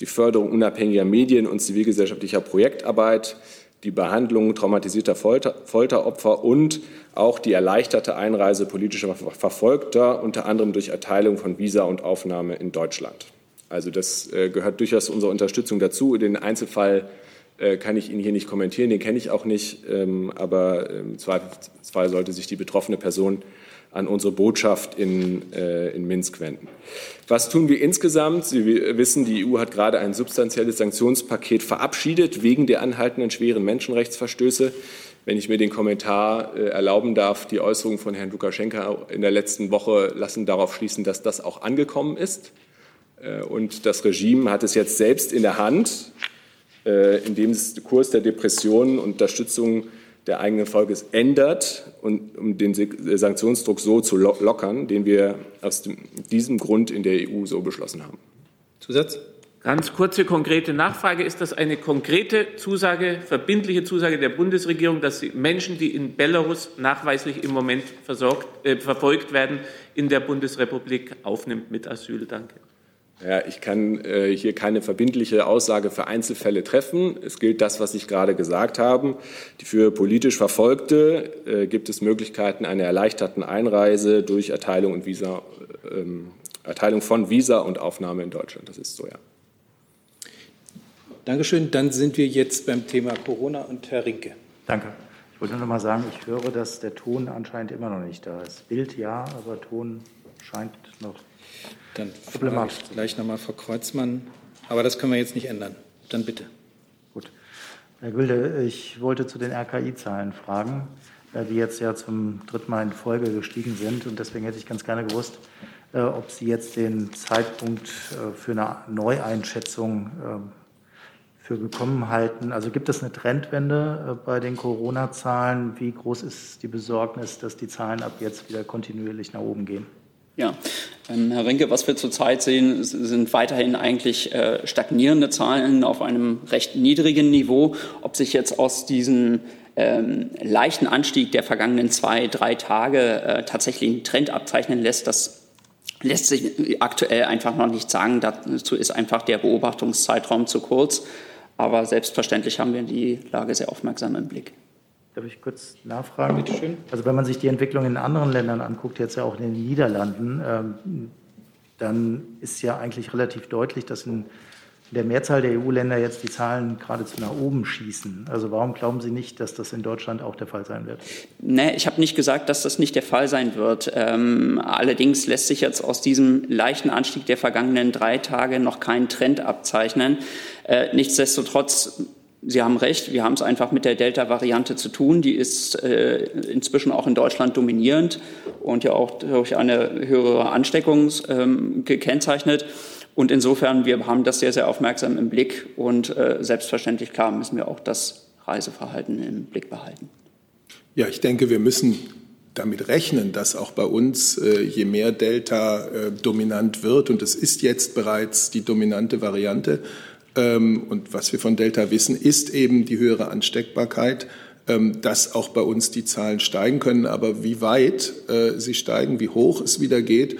die Förderung unabhängiger Medien und zivilgesellschaftlicher Projektarbeit, die Behandlung traumatisierter Folter, Folteropfer und auch die erleichterte Einreise politischer Verfolgter, unter anderem durch Erteilung von Visa und Aufnahme in Deutschland. Also das äh, gehört durchaus unserer Unterstützung dazu. Den Einzelfall kann ich Ihnen hier nicht kommentieren, den kenne ich auch nicht, ähm, aber im Zweifelsfall sollte sich die betroffene Person an unsere Botschaft in, äh, in Minsk wenden. Was tun wir insgesamt? Sie wissen, die EU hat gerade ein substanzielles Sanktionspaket verabschiedet wegen der anhaltenden schweren Menschenrechtsverstöße. Wenn ich mir den Kommentar äh, erlauben darf, die Äußerungen von Herrn Lukaschenka in der letzten Woche lassen darauf schließen, dass das auch angekommen ist. Äh, und das Regime hat es jetzt selbst in der Hand, äh, indem es den Kurs der Depressionen und Unterstützung der eigenen Volkes ändert und um den Sanktionsdruck so zu lockern, den wir aus dem, diesem Grund in der EU so beschlossen haben.
Zusatz?
Ganz kurze, konkrete Nachfrage. Ist das eine konkrete Zusage, verbindliche Zusage der Bundesregierung, dass sie Menschen, die in Belarus nachweislich im Moment versorgt, äh, verfolgt werden, in der Bundesrepublik aufnimmt mit Asyl? Danke.
Ja, ich kann äh, hier keine verbindliche Aussage für Einzelfälle treffen. Es gilt das, was Sie gerade gesagt haben. Für politisch Verfolgte äh, gibt es Möglichkeiten einer erleichterten Einreise durch Erteilung, und Visa, ähm, Erteilung von Visa und Aufnahme in Deutschland. Das ist so, ja.
Dankeschön. Dann sind wir jetzt beim Thema Corona und Herr Rinke.
Danke. Ich wollte noch mal sagen, ich höre, dass der Ton anscheinend immer noch nicht da ist. Bild ja, aber Ton scheint noch
dann ich gleich nochmal Frau Kreuzmann. Aber das können wir jetzt nicht ändern. Dann bitte.
Gut. Herr Gülde, ich wollte zu den RKI-Zahlen fragen, äh, die jetzt ja zum dritten Mal in Folge gestiegen sind. Und deswegen hätte ich ganz gerne gewusst, äh, ob Sie jetzt den Zeitpunkt äh, für eine Neueinschätzung ähm, für gekommen halten. Also gibt es eine Trendwende bei den Corona-Zahlen? Wie groß ist die Besorgnis, dass die Zahlen ab jetzt wieder kontinuierlich nach oben gehen?
Ja, ähm, Herr Rinke, was wir zurzeit sehen, sind weiterhin eigentlich äh, stagnierende Zahlen auf einem recht niedrigen Niveau. Ob sich jetzt aus diesem ähm, leichten Anstieg der vergangenen zwei, drei Tage äh, tatsächlich ein Trend abzeichnen lässt, das lässt sich aktuell einfach noch nicht sagen. Dazu ist einfach der Beobachtungszeitraum zu kurz. Aber selbstverständlich haben wir die Lage sehr aufmerksam im Blick.
Darf ich kurz nachfragen? Bitte schön. Also wenn man sich die Entwicklung in anderen Ländern anguckt, jetzt ja auch in den Niederlanden, ähm, dann ist ja eigentlich relativ deutlich, dass in der Mehrzahl der EU-Länder jetzt die Zahlen geradezu nach oben schießen. Also warum glauben Sie nicht, dass das in Deutschland auch der Fall sein wird?
Nee, ich habe nicht gesagt, dass das nicht der Fall sein wird. Ähm, allerdings lässt sich jetzt aus diesem leichten Anstieg der vergangenen drei Tage noch kein Trend abzeichnen. Äh, nichtsdestotrotz Sie haben recht, wir haben es einfach mit der Delta-Variante zu tun. Die ist äh, inzwischen auch in Deutschland dominierend und ja auch durch eine höhere Ansteckung ähm, gekennzeichnet. Und insofern, wir haben das sehr, sehr aufmerksam im Blick und äh, selbstverständlich, klar, müssen wir auch das Reiseverhalten im Blick behalten.
Ja, ich denke, wir müssen damit rechnen, dass auch bei uns, äh, je mehr Delta äh, dominant wird, und es ist jetzt bereits die dominante Variante, und was wir von Delta wissen, ist eben die höhere Ansteckbarkeit, ähm, dass auch bei uns die Zahlen steigen können. Aber wie weit äh, sie steigen, wie hoch es wieder geht,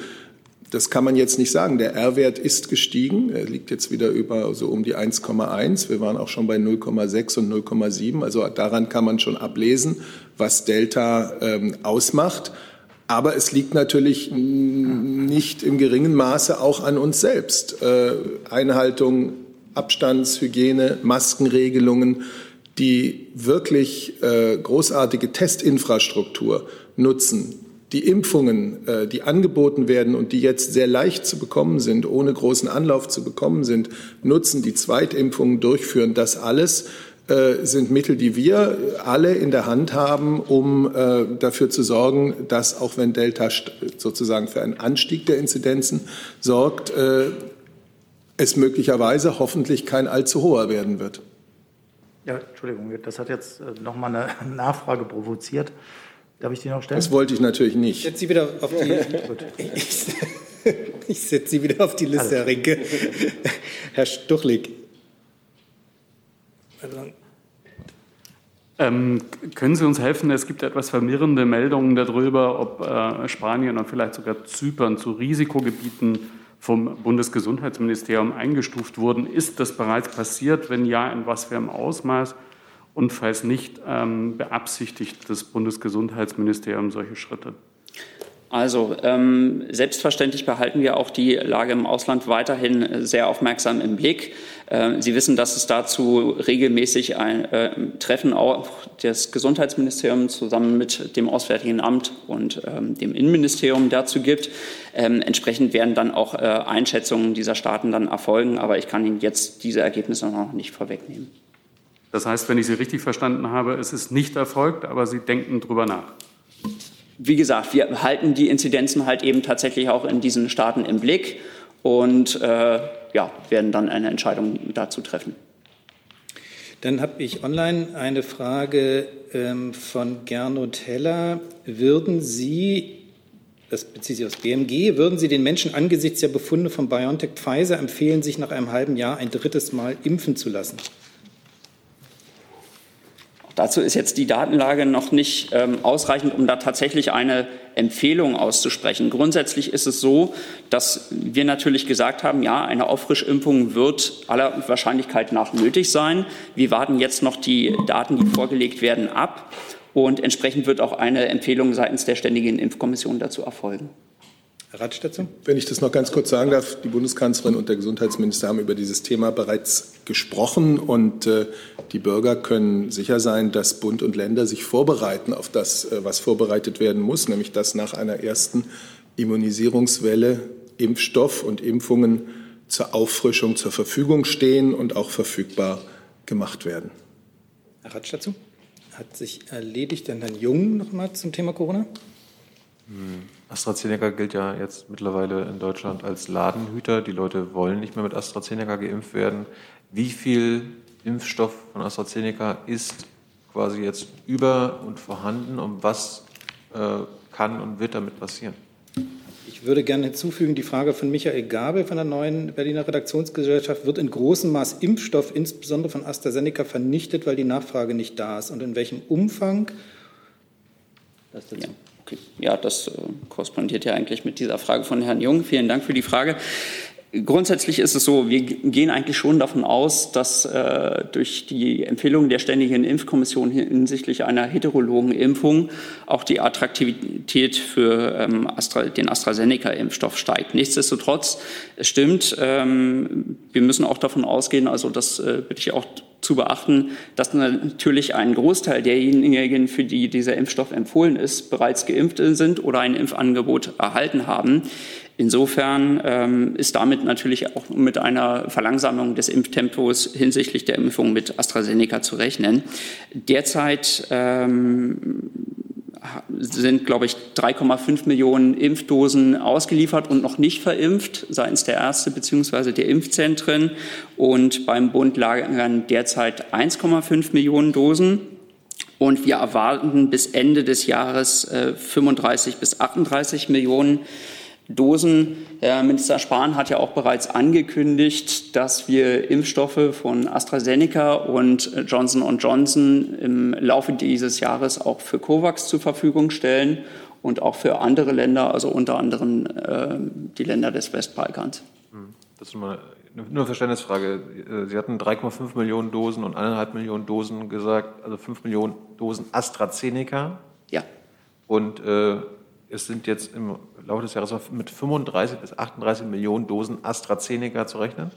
das kann man jetzt nicht sagen. Der R-Wert ist gestiegen. Er liegt jetzt wieder über so um die 1,1. Wir waren auch schon bei 0,6 und 0,7. Also daran kann man schon ablesen, was Delta ähm, ausmacht. Aber es liegt natürlich nicht im geringen Maße auch an uns selbst. Äh, Einhaltung Abstandshygiene, Maskenregelungen, die wirklich äh, großartige Testinfrastruktur nutzen, die Impfungen, äh, die angeboten werden und die jetzt sehr leicht zu bekommen sind, ohne großen Anlauf zu bekommen sind, nutzen, die Zweitimpfungen durchführen, das alles äh, sind Mittel, die wir alle in der Hand haben, um äh, dafür zu sorgen, dass auch wenn Delta sozusagen für einen Anstieg der Inzidenzen sorgt, äh, es möglicherweise hoffentlich kein allzu hoher werden wird.
Ja, Entschuldigung, das hat jetzt noch mal eine Nachfrage provoziert. Darf ich die noch stellen?
Das wollte ich natürlich nicht.
Ich setze Sie wieder auf die, ich, ich setze Sie wieder auf die Liste, Herr Rinke. Herr Stuchlik.
Ähm, können Sie uns helfen? Es gibt etwas verwirrende Meldungen darüber, ob äh, Spanien und vielleicht sogar Zypern zu Risikogebieten vom Bundesgesundheitsministerium eingestuft wurden. Ist das bereits passiert? Wenn ja, in was für einem Ausmaß? Und falls nicht, ähm, beabsichtigt das Bundesgesundheitsministerium solche Schritte?
Also ähm, selbstverständlich behalten wir auch die Lage im Ausland weiterhin sehr aufmerksam im Blick. Äh, Sie wissen, dass es dazu regelmäßig ein äh, Treffen auch des Gesundheitsministeriums zusammen mit dem Auswärtigen Amt und ähm, dem Innenministerium dazu gibt. Ähm, entsprechend werden dann auch äh, Einschätzungen dieser Staaten dann erfolgen, aber ich kann Ihnen jetzt diese Ergebnisse noch nicht vorwegnehmen.
Das heißt, wenn ich Sie richtig verstanden habe, es ist nicht erfolgt, aber Sie denken darüber nach
wie gesagt, wir halten die Inzidenzen halt eben tatsächlich auch in diesen Staaten im Blick und äh, ja, werden dann eine Entscheidung dazu treffen.
Dann habe ich online eine Frage ähm, von Gernot Heller. Würden Sie, das bezieht sich aus BMG, würden Sie den Menschen angesichts der Befunde von BioNTech Pfizer empfehlen, sich nach einem halben Jahr ein drittes Mal impfen zu lassen?
Dazu ist jetzt die Datenlage noch nicht ähm, ausreichend, um da tatsächlich eine Empfehlung auszusprechen. Grundsätzlich ist es so, dass wir natürlich gesagt haben, ja, eine Auffrischimpfung wird aller Wahrscheinlichkeit nach nötig sein. Wir warten jetzt noch die Daten, die vorgelegt werden, ab. Und entsprechend wird auch eine Empfehlung seitens der Ständigen Impfkommission dazu erfolgen.
Herr Ratsch dazu?
Wenn ich das noch ganz kurz sagen darf, die Bundeskanzlerin und der Gesundheitsminister haben über dieses Thema bereits gesprochen und äh, die Bürger können sicher sein, dass Bund und Länder sich vorbereiten auf das, äh, was vorbereitet werden muss, nämlich dass nach einer ersten Immunisierungswelle Impfstoff und Impfungen zur Auffrischung zur Verfügung stehen und auch verfügbar gemacht werden.
Herr Ratsch dazu? Hat sich erledigt. Dann Herrn Jung noch mal zum Thema Corona.
Hm. AstraZeneca gilt ja jetzt mittlerweile in Deutschland als Ladenhüter. Die Leute wollen nicht mehr mit AstraZeneca geimpft werden. Wie viel Impfstoff von AstraZeneca ist quasi jetzt über und vorhanden und was äh, kann und wird damit passieren?
Ich würde gerne hinzufügen, die Frage von Michael Gabel von der neuen Berliner Redaktionsgesellschaft, wird in großem Maß Impfstoff, insbesondere von AstraZeneca, vernichtet, weil die Nachfrage nicht da ist? Und in welchem Umfang?
Das dazu. Ja. Ja, das äh, korrespondiert ja eigentlich mit dieser Frage von Herrn Jung. Vielen Dank für die Frage. Grundsätzlich ist es so, wir gehen eigentlich schon davon aus, dass äh, durch die Empfehlungen der Ständigen Impfkommission hinsichtlich einer heterologen Impfung auch die Attraktivität für ähm, Astra, den AstraZeneca-Impfstoff steigt. Nichtsdestotrotz, es stimmt, ähm, wir müssen auch davon ausgehen, also das äh, bitte ich auch zu beachten, dass natürlich ein Großteil derjenigen, für die dieser Impfstoff empfohlen ist, bereits geimpft sind oder ein Impfangebot erhalten haben. Insofern ähm, ist damit natürlich auch mit einer Verlangsamung des Impftempos hinsichtlich der Impfung mit AstraZeneca zu rechnen. Derzeit ähm, sind, glaube ich, 3,5 Millionen Impfdosen ausgeliefert und noch nicht verimpft seitens der Ärzte bzw. der Impfzentren. Und beim Bund lagern derzeit 1,5 Millionen Dosen. Und wir erwarten bis Ende des Jahres äh, 35 bis 38 Millionen Dosen. Herr Minister Spahn hat ja auch bereits angekündigt, dass wir Impfstoffe von AstraZeneca und Johnson Johnson im Laufe dieses Jahres auch für COVAX zur Verfügung stellen und auch für andere Länder, also unter anderem äh, die Länder des Westbalkans.
Hm, das ist mal nur eine Verständnisfrage. Sie hatten 3,5 Millionen Dosen und 1,5 Millionen Dosen gesagt, also 5 Millionen Dosen AstraZeneca.
Ja.
Und äh, es sind jetzt im Laufe des Jahres mit 35 bis 38 Millionen Dosen AstraZeneca zu rechnen?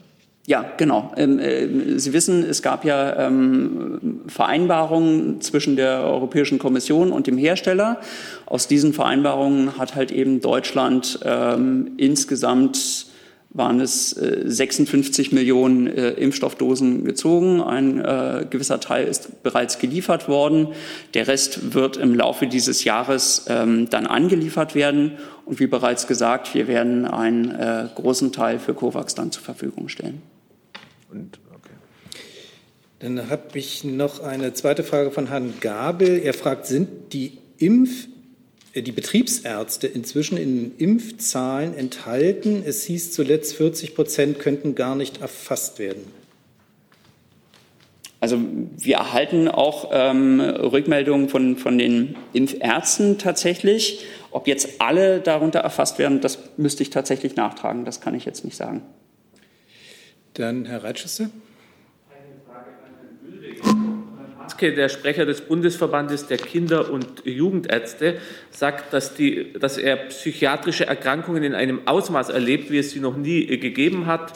Ja, genau. Ähm, äh, Sie wissen, es gab ja ähm, Vereinbarungen zwischen der Europäischen Kommission und dem Hersteller. Aus diesen Vereinbarungen hat halt eben Deutschland ähm, insgesamt waren es äh, 56 Millionen äh, Impfstoffdosen gezogen. Ein äh, gewisser Teil ist bereits geliefert worden. Der Rest wird im Laufe dieses Jahres ähm, dann angeliefert werden. Und wie bereits gesagt, wir werden einen äh, großen Teil für COVAX dann zur Verfügung stellen.
Und. Dann habe ich noch eine zweite Frage von Herrn Gabel. Er fragt, sind die Impf äh, die Betriebsärzte inzwischen in Impfzahlen enthalten. Es hieß zuletzt, 40 Prozent könnten gar nicht erfasst werden.
Also wir erhalten auch ähm, Rückmeldungen von, von den Impfärzten tatsächlich. Ob jetzt alle darunter erfasst werden, das müsste ich tatsächlich nachtragen. Das kann ich jetzt nicht sagen.
Dann Herr Reitschüsse.
Matzke, der Sprecher des Bundesverbandes der Kinder- und Jugendärzte, sagt, dass, die, dass er psychiatrische Erkrankungen in einem Ausmaß erlebt, wie es sie noch nie gegeben hat.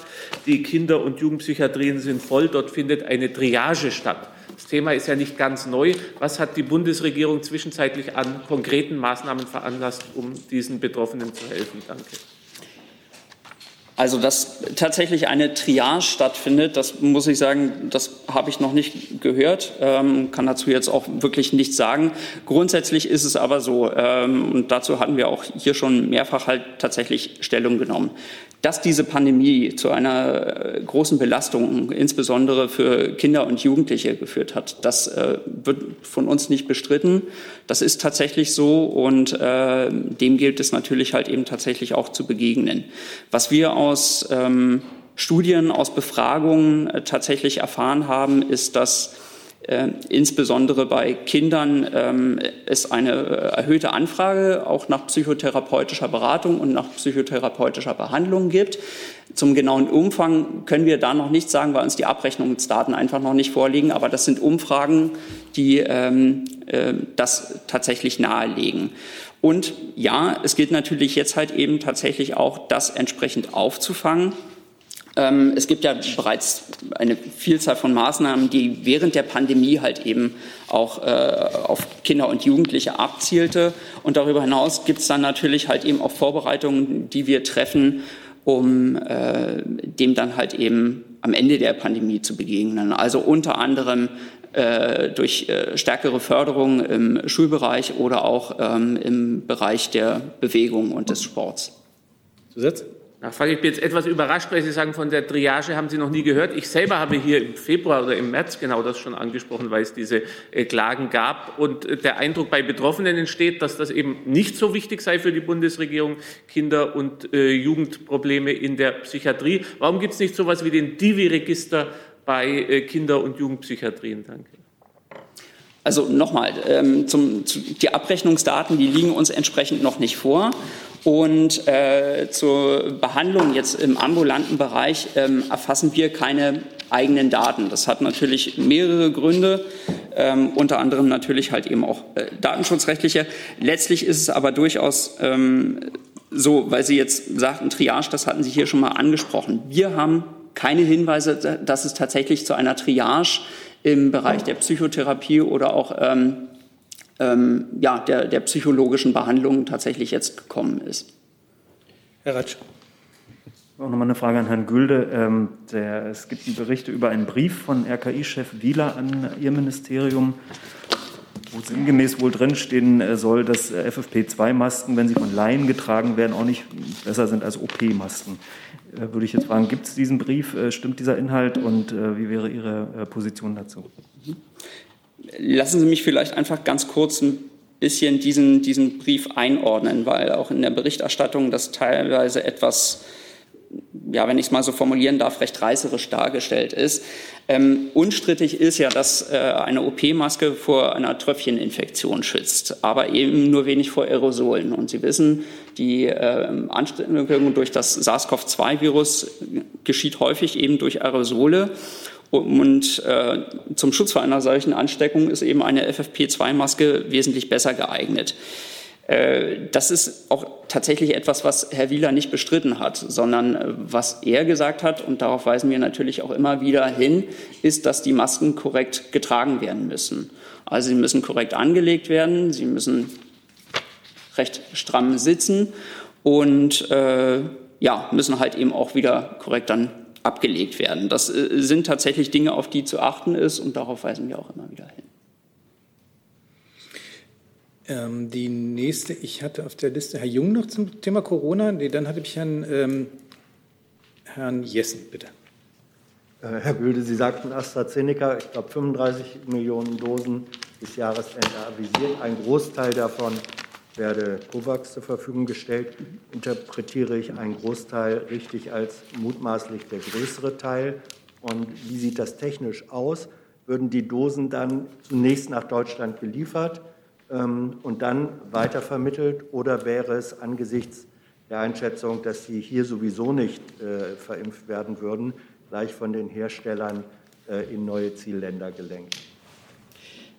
Die Kinder- und Jugendpsychiatrien sind voll, dort findet eine Triage statt. Das Thema ist ja nicht ganz neu. Was hat die Bundesregierung zwischenzeitlich an konkreten Maßnahmen veranlasst, um diesen Betroffenen zu helfen? Danke.
Also, dass tatsächlich eine Triage stattfindet, das muss ich sagen, das habe ich noch nicht gehört, ähm, kann dazu jetzt auch wirklich nichts sagen. Grundsätzlich ist es aber so, ähm, und dazu hatten wir auch hier schon mehrfach halt tatsächlich Stellung genommen dass diese Pandemie zu einer äh, großen Belastung, insbesondere für Kinder und Jugendliche, geführt hat. Das äh, wird von uns nicht bestritten. Das ist tatsächlich so und äh, dem gilt es natürlich halt eben tatsächlich auch zu begegnen. Was wir aus ähm, Studien, aus Befragungen äh, tatsächlich erfahren haben, ist, dass äh, insbesondere bei Kindern ähm, es eine äh, erhöhte Anfrage auch nach psychotherapeutischer Beratung und nach psychotherapeutischer Behandlung gibt. Zum genauen Umfang können wir da noch nicht sagen, weil uns die Abrechnungsdaten einfach noch nicht vorliegen. Aber das sind Umfragen, die ähm, äh, das tatsächlich nahelegen. Und ja, es gilt natürlich jetzt halt eben tatsächlich auch, das entsprechend aufzufangen. Ähm, es gibt ja bereits eine Vielzahl von Maßnahmen, die während der Pandemie halt eben auch äh, auf Kinder und Jugendliche abzielte. Und darüber hinaus gibt es dann natürlich halt eben auch Vorbereitungen, die wir treffen, um äh, dem dann halt eben am Ende der Pandemie zu begegnen. Also unter anderem durch äh, stärkere Förderung im Schulbereich oder auch ähm, im Bereich der Bewegung und des Sports.
Zusatz?
Nachfrage. Ich bin jetzt etwas überrascht, weil Sie sagen, von der Triage haben Sie noch nie gehört. Ich selber habe hier im Februar oder im März genau das schon angesprochen, weil es diese äh, Klagen gab. Und äh, der Eindruck bei Betroffenen entsteht, dass das eben nicht so wichtig sei für die Bundesregierung, Kinder- und äh, Jugendprobleme in der Psychiatrie. Warum gibt es nicht so etwas wie den Divi-Register bei äh, Kinder- und Jugendpsychiatrien? Danke.
Also nochmal, ähm, zum, zu, die Abrechnungsdaten, die liegen uns entsprechend noch nicht vor. Und äh, zur Behandlung jetzt im ambulanten Bereich ähm, erfassen wir keine eigenen Daten. Das hat natürlich mehrere Gründe, ähm, unter anderem natürlich halt eben auch äh, datenschutzrechtliche. Letztlich ist es aber durchaus ähm, so, weil Sie jetzt sagten, Triage, das hatten Sie hier schon mal angesprochen. Wir haben keine Hinweise, dass es tatsächlich zu einer Triage im Bereich der Psychotherapie oder auch ähm, ähm, ja, der, der psychologischen Behandlung tatsächlich jetzt gekommen ist.
Herr Ratsch.
Auch nochmal eine Frage an Herrn Gülde. Ähm, der, es gibt Berichte über einen Brief von RKI-Chef Wieler an Ihr Ministerium, wo sinngemäß wohl drinstehen äh, soll, dass äh, FFP2-Masken, wenn sie von Laien getragen werden, auch nicht besser sind als OP-Masken. Äh, würde ich jetzt fragen, gibt es diesen Brief, stimmt dieser Inhalt und wie wäre Ihre Position dazu?
Lassen Sie mich vielleicht einfach ganz kurz ein bisschen diesen, diesen Brief einordnen, weil auch in der Berichterstattung das teilweise etwas ja, wenn ich es mal so formulieren darf, recht reißerisch dargestellt ist. Ähm, unstrittig ist ja, dass äh, eine OP-Maske vor einer Tröpfcheninfektion schützt, aber eben nur wenig vor Aerosolen. Und Sie wissen, die äh, Ansteckung durch das SARS-CoV-2-Virus geschieht häufig eben durch Aerosole. Und äh, zum Schutz vor einer solchen Ansteckung ist eben eine FFP2-Maske wesentlich besser geeignet. Äh, das ist auch tatsächlich etwas, was Herr Wieler nicht bestritten hat, sondern äh, was er gesagt hat, und darauf weisen wir natürlich auch immer wieder hin, ist, dass die Masken korrekt getragen werden müssen. Also sie müssen korrekt angelegt werden, sie müssen recht stramm sitzen und äh, ja, müssen halt eben auch wieder korrekt dann abgelegt werden. Das äh, sind tatsächlich Dinge, auf die zu achten ist und darauf weisen wir auch immer wieder hin.
Ähm, die nächste, ich hatte auf der Liste Herr Jung noch zum Thema Corona. Nee, dann hatte ich Herrn, ähm, Herrn Jessen, bitte.
Äh, Herr Gülde, Sie sagten AstraZeneca, ich glaube 35 Millionen Dosen bis Jahresende avisiert. Ein Großteil davon werde COVAX zur Verfügung gestellt. Interpretiere ich einen Großteil richtig als mutmaßlich der größere Teil? Und wie sieht das technisch aus? Würden die Dosen dann zunächst nach Deutschland geliefert? Ähm, und dann weitervermittelt? Oder wäre es angesichts der Einschätzung, dass sie hier sowieso nicht äh, verimpft werden würden, gleich von den Herstellern äh, in neue Zielländer gelenkt?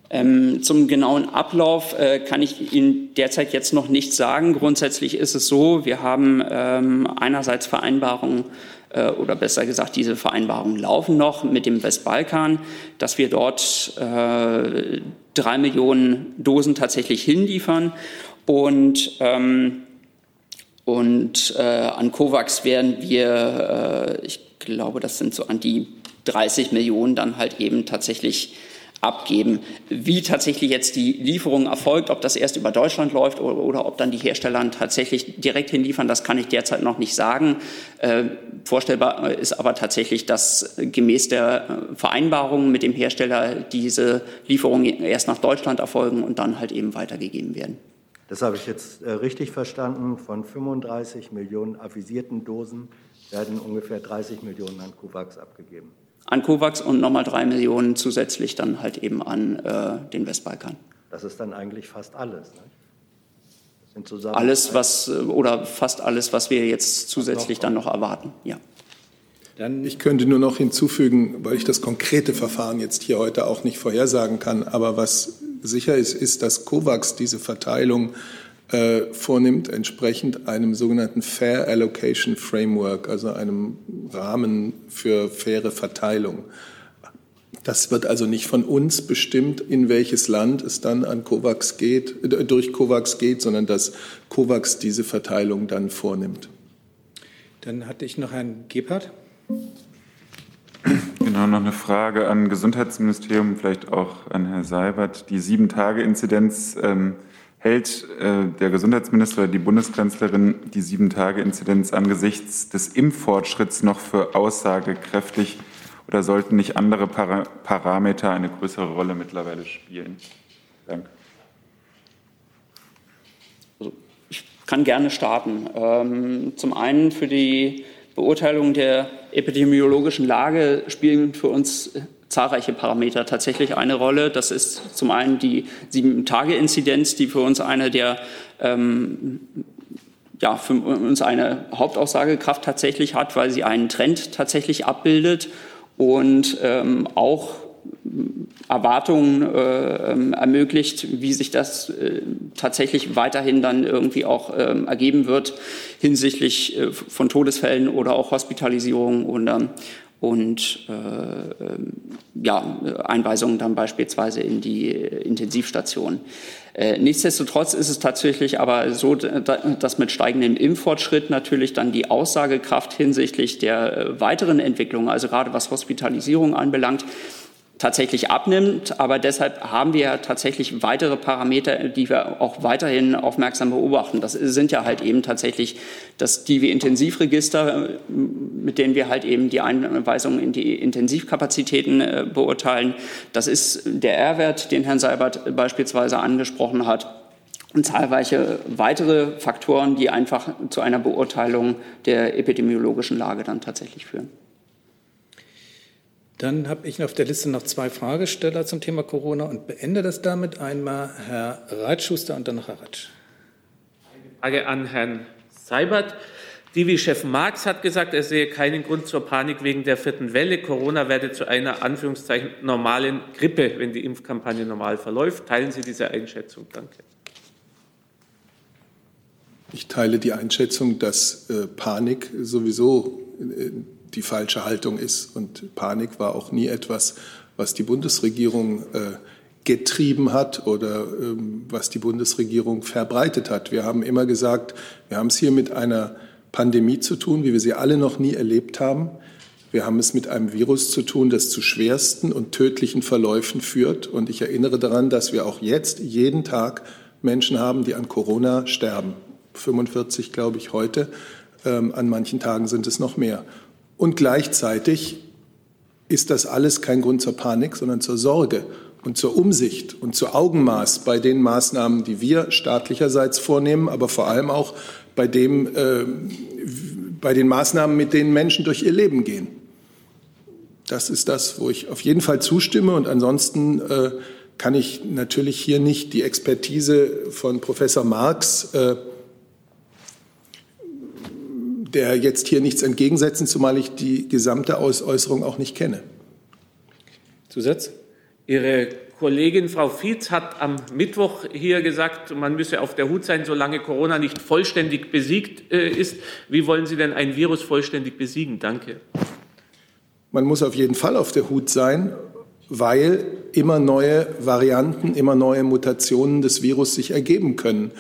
Ähm, zum genauen Ablauf äh, kann ich Ihnen derzeit jetzt noch nichts sagen. Grundsätzlich ist es so, wir haben ähm, einerseits Vereinbarungen äh, oder besser gesagt, diese Vereinbarungen laufen noch mit dem Westbalkan, dass wir dort äh, drei Millionen Dosen tatsächlich hinliefern. Und, ähm, und äh, an COVAX werden wir, äh, ich glaube, das sind so an die 30 Millionen dann halt eben tatsächlich abgeben. Wie tatsächlich jetzt die Lieferung erfolgt, ob das erst über Deutschland läuft oder, oder ob dann die Hersteller tatsächlich direkt hinliefern, das kann ich derzeit noch nicht sagen. Äh, vorstellbar ist aber tatsächlich, dass gemäß der Vereinbarung mit dem Hersteller diese Lieferungen erst nach Deutschland erfolgen und dann halt eben weitergegeben werden.
Das habe ich jetzt äh, richtig verstanden. Von 35 Millionen avisierten Dosen werden ungefähr 30 Millionen an COVAX abgegeben
an COVAX und nochmal drei Millionen zusätzlich dann halt eben an äh, den Westbalkan.
Das ist dann eigentlich fast alles.
Ne? Alles, was äh, oder fast alles, was wir jetzt zusätzlich dann noch erwarten. Ja.
ich könnte nur noch hinzufügen, weil ich das konkrete Verfahren jetzt hier heute auch nicht vorhersagen kann, aber was sicher ist, ist, dass COVAX diese Verteilung äh, vornimmt, entsprechend einem sogenannten Fair Allocation Framework, also einem Rahmen für faire Verteilung. Das wird also nicht von uns bestimmt, in welches Land es dann an COVAX geht, äh, durch COVAX geht, sondern dass COVAX diese Verteilung dann vornimmt.
Dann hatte ich noch Herrn Gebhardt.
Genau, noch eine Frage an Gesundheitsministerium, vielleicht auch an Herrn Seibert. Die Sieben-Tage-Inzidenz ähm, Hält äh, der Gesundheitsminister oder die Bundeskanzlerin die Sieben-Tage-Inzidenz angesichts des Impffortschritts noch für aussagekräftig oder sollten nicht andere Para Parameter eine größere Rolle mittlerweile spielen? Danke.
Also ich kann gerne starten. Ähm, zum einen für die Beurteilung der epidemiologischen Lage spielen für uns zahlreiche Parameter tatsächlich eine Rolle. Das ist zum einen die Sieben-Tage-Inzidenz, die für uns eine der ähm, ja, für uns eine Hauptaussagekraft tatsächlich hat, weil sie einen Trend tatsächlich abbildet und ähm, auch Erwartungen äh, ähm, ermöglicht, wie sich das äh, tatsächlich weiterhin dann irgendwie auch ähm, ergeben wird hinsichtlich äh, von Todesfällen oder auch Hospitalisierung oder und äh, ja, Einweisungen dann beispielsweise in die Intensivstation. Äh, nichtsdestotrotz ist es tatsächlich aber so, dass mit steigendem Impffortschritt natürlich dann die Aussagekraft hinsichtlich der äh, weiteren Entwicklung, also gerade was Hospitalisierung anbelangt, tatsächlich abnimmt. Aber deshalb haben wir tatsächlich weitere Parameter, die wir auch weiterhin aufmerksam beobachten. Das sind ja halt eben tatsächlich das DIVI-Intensivregister, mit denen wir halt eben die Einweisungen in die Intensivkapazitäten äh, beurteilen. Das ist der R-Wert, den Herrn Seibert beispielsweise angesprochen hat und zahlreiche weitere Faktoren, die einfach zu einer Beurteilung der epidemiologischen Lage dann tatsächlich führen.
Dann habe ich auf der Liste noch zwei Fragesteller zum Thema Corona und beende das damit. Einmal Herr Reitschuster und dann Herr Ratsch.
Frage an Herrn Seibert. Divi-Chef Marx hat gesagt, er sehe keinen Grund zur Panik wegen der vierten Welle. Corona werde zu einer Anführungszeichen normalen Grippe, wenn die Impfkampagne normal verläuft. Teilen Sie diese Einschätzung? Danke.
Ich teile die Einschätzung, dass äh, Panik sowieso äh, die falsche Haltung ist. Und Panik war auch nie etwas, was die Bundesregierung äh, getrieben hat oder ähm, was die Bundesregierung verbreitet hat. Wir haben immer gesagt, wir haben es hier mit einer Pandemie zu tun, wie wir sie alle noch nie erlebt haben. Wir haben es mit einem Virus zu tun, das zu schwersten und tödlichen Verläufen führt. Und ich erinnere daran, dass wir auch jetzt jeden Tag Menschen haben, die an Corona sterben. 45, glaube ich, heute. Ähm, an manchen Tagen sind es noch mehr. Und gleichzeitig ist das alles kein Grund zur Panik, sondern zur Sorge und zur Umsicht und zur Augenmaß bei den Maßnahmen, die wir staatlicherseits vornehmen, aber vor allem auch bei, dem, äh, bei den Maßnahmen, mit denen Menschen durch ihr Leben gehen. Das ist das, wo ich auf jeden Fall zustimme. Und ansonsten äh, kann ich natürlich hier nicht die Expertise von Professor Marx äh, der jetzt hier nichts entgegensetzen, zumal ich die gesamte Äußerung auch nicht kenne.
Zusatz?
Ihre Kollegin Frau Fietz hat am Mittwoch hier gesagt, man müsse auf der Hut sein, solange Corona nicht vollständig besiegt äh, ist. Wie wollen Sie denn ein Virus vollständig besiegen? Danke.
Man muss auf jeden Fall auf der Hut sein, weil immer neue Varianten, immer neue Mutationen des Virus sich ergeben können.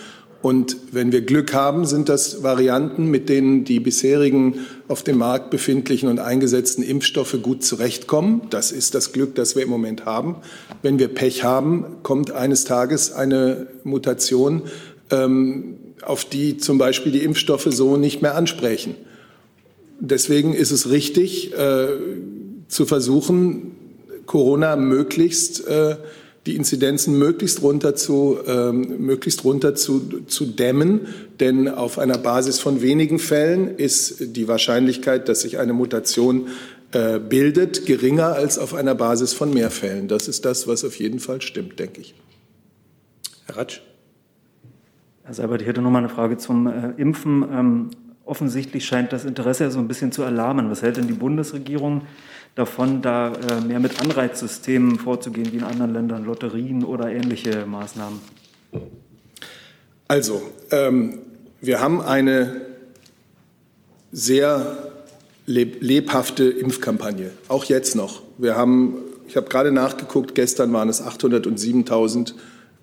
Und wenn wir Glück haben, sind das Varianten, mit denen die bisherigen auf dem Markt befindlichen und eingesetzten Impfstoffe gut zurechtkommen. Das ist das Glück, das wir im Moment haben. Wenn wir Pech haben, kommt eines Tages eine Mutation, ähm, auf die zum Beispiel die Impfstoffe so nicht mehr ansprechen. Deswegen ist es richtig, äh, zu versuchen, Corona möglichst äh, die Inzidenzen möglichst runter zu, ähm, möglichst runter zu, zu dämmen. Denn auf einer Basis von wenigen Fällen ist die Wahrscheinlichkeit, dass sich eine Mutation äh, bildet, geringer als auf einer Basis von mehr Fällen. Das ist das, was auf jeden Fall stimmt, denke ich.
Herr Ratsch.
Herr Seibert, ich hätte noch mal eine Frage zum äh, Impfen. Ähm, offensichtlich scheint das Interesse ja so ein bisschen zu erlahmen. Was hält denn die Bundesregierung davon, da äh, mehr mit Anreizsystemen vorzugehen wie in anderen Ländern, Lotterien oder ähnliche Maßnahmen?
Also, ähm, wir haben eine sehr leb lebhafte Impfkampagne, auch jetzt noch. Wir haben, ich habe gerade nachgeguckt, gestern waren es 807.000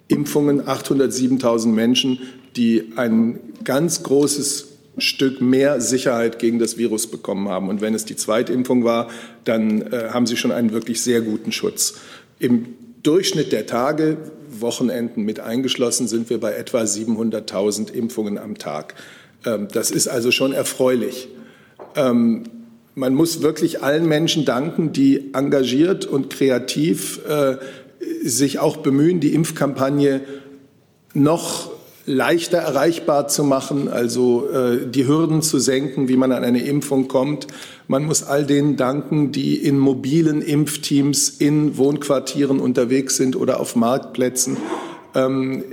Impfungen, 807.000 Menschen, die ein ganz großes Stück mehr Sicherheit gegen das Virus bekommen haben. Und wenn es die Zweitimpfung war, dann äh, haben sie schon einen wirklich sehr guten Schutz. Im Durchschnitt der Tage, Wochenenden mit eingeschlossen, sind wir bei etwa 700.000 Impfungen am Tag. Ähm, das ist also schon erfreulich. Ähm, man muss wirklich allen Menschen danken, die engagiert und kreativ äh, sich auch bemühen, die Impfkampagne noch leichter erreichbar zu machen, also äh, die Hürden zu senken, wie man an eine Impfung kommt. Man muss all denen danken, die in mobilen Impfteams in Wohnquartieren unterwegs sind oder auf Marktplätzen. Ähm,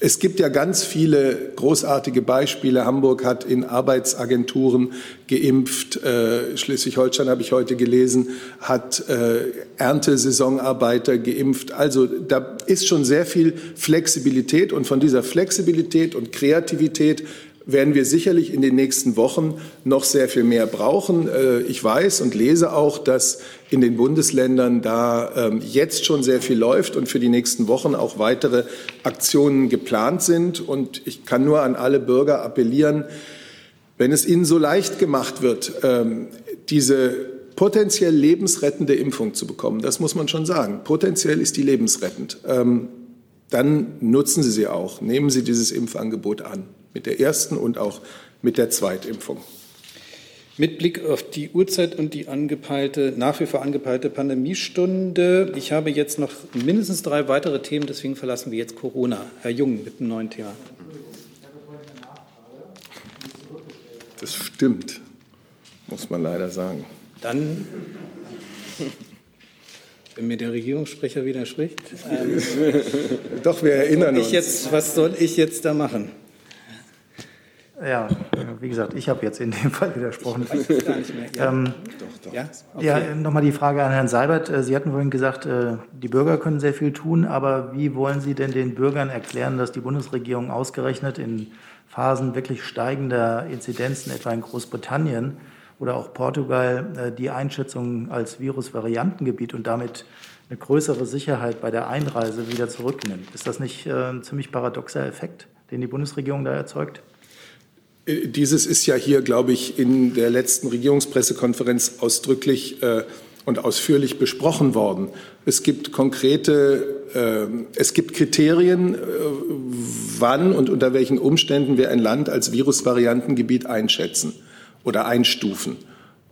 es gibt ja ganz viele großartige Beispiele. Hamburg hat in Arbeitsagenturen geimpft. Äh, Schleswig-Holstein habe ich heute gelesen, hat äh, Erntesaisonarbeiter geimpft. Also da ist schon sehr viel Flexibilität und von dieser Flexibilität und Kreativität werden wir sicherlich in den nächsten Wochen noch sehr viel mehr brauchen. Äh, ich weiß und lese auch, dass in den Bundesländern da ähm, jetzt schon sehr viel läuft und für die nächsten Wochen auch weitere Aktionen geplant sind. Und ich kann nur an alle Bürger appellieren, wenn es ihnen so leicht gemacht wird, ähm, diese potenziell lebensrettende Impfung zu bekommen, das muss man schon sagen, potenziell ist die lebensrettend, ähm, dann nutzen Sie sie auch. Nehmen Sie dieses Impfangebot an mit der ersten und auch mit der Zweitimpfung.
Mit Blick auf die Uhrzeit und die angepeilte, nach wie vor angepeilte Pandemiestunde. Ich habe jetzt noch mindestens drei weitere Themen, deswegen verlassen wir jetzt Corona. Herr Jung mit einem neuen Thema.
Das stimmt, muss man leider sagen.
Dann, wenn mir der Regierungssprecher widerspricht. Ähm,
Doch, wir erinnern uns.
Jetzt, was soll ich jetzt da machen?
Ja, wie gesagt, ich habe jetzt in dem Fall widersprochen.
Ich weiß gar nicht mehr. Ja,
Ähm,
doch, doch. Ja, okay.
Ja, nochmal die Frage an Herrn Seibert. Äh, Sie hatten vorhin gesagt, äh, die Bürger können sehr viel tun, aber wie wollen Sie denn den Bürgern erklären, dass die Bundesregierung ausgerechnet in Phasen wirklich steigender Inzidenzen, etwa in Großbritannien oder auch Portugal, äh, die Einschätzung als Virusvariantengebiet und damit eine größere Sicherheit bei der Einreise wieder zurücknimmt? Ist das nicht ein ziemlich paradoxer Effekt, den die Bundesregierung da erzeugt?
Dieses ist ja hier, glaube ich, in der letzten Regierungspressekonferenz ausdrücklich äh, und ausführlich besprochen worden. Es gibt konkrete, äh, es gibt Kriterien, äh, wann und unter welchen Umständen wir ein Land als Virusvariantengebiet einschätzen oder einstufen.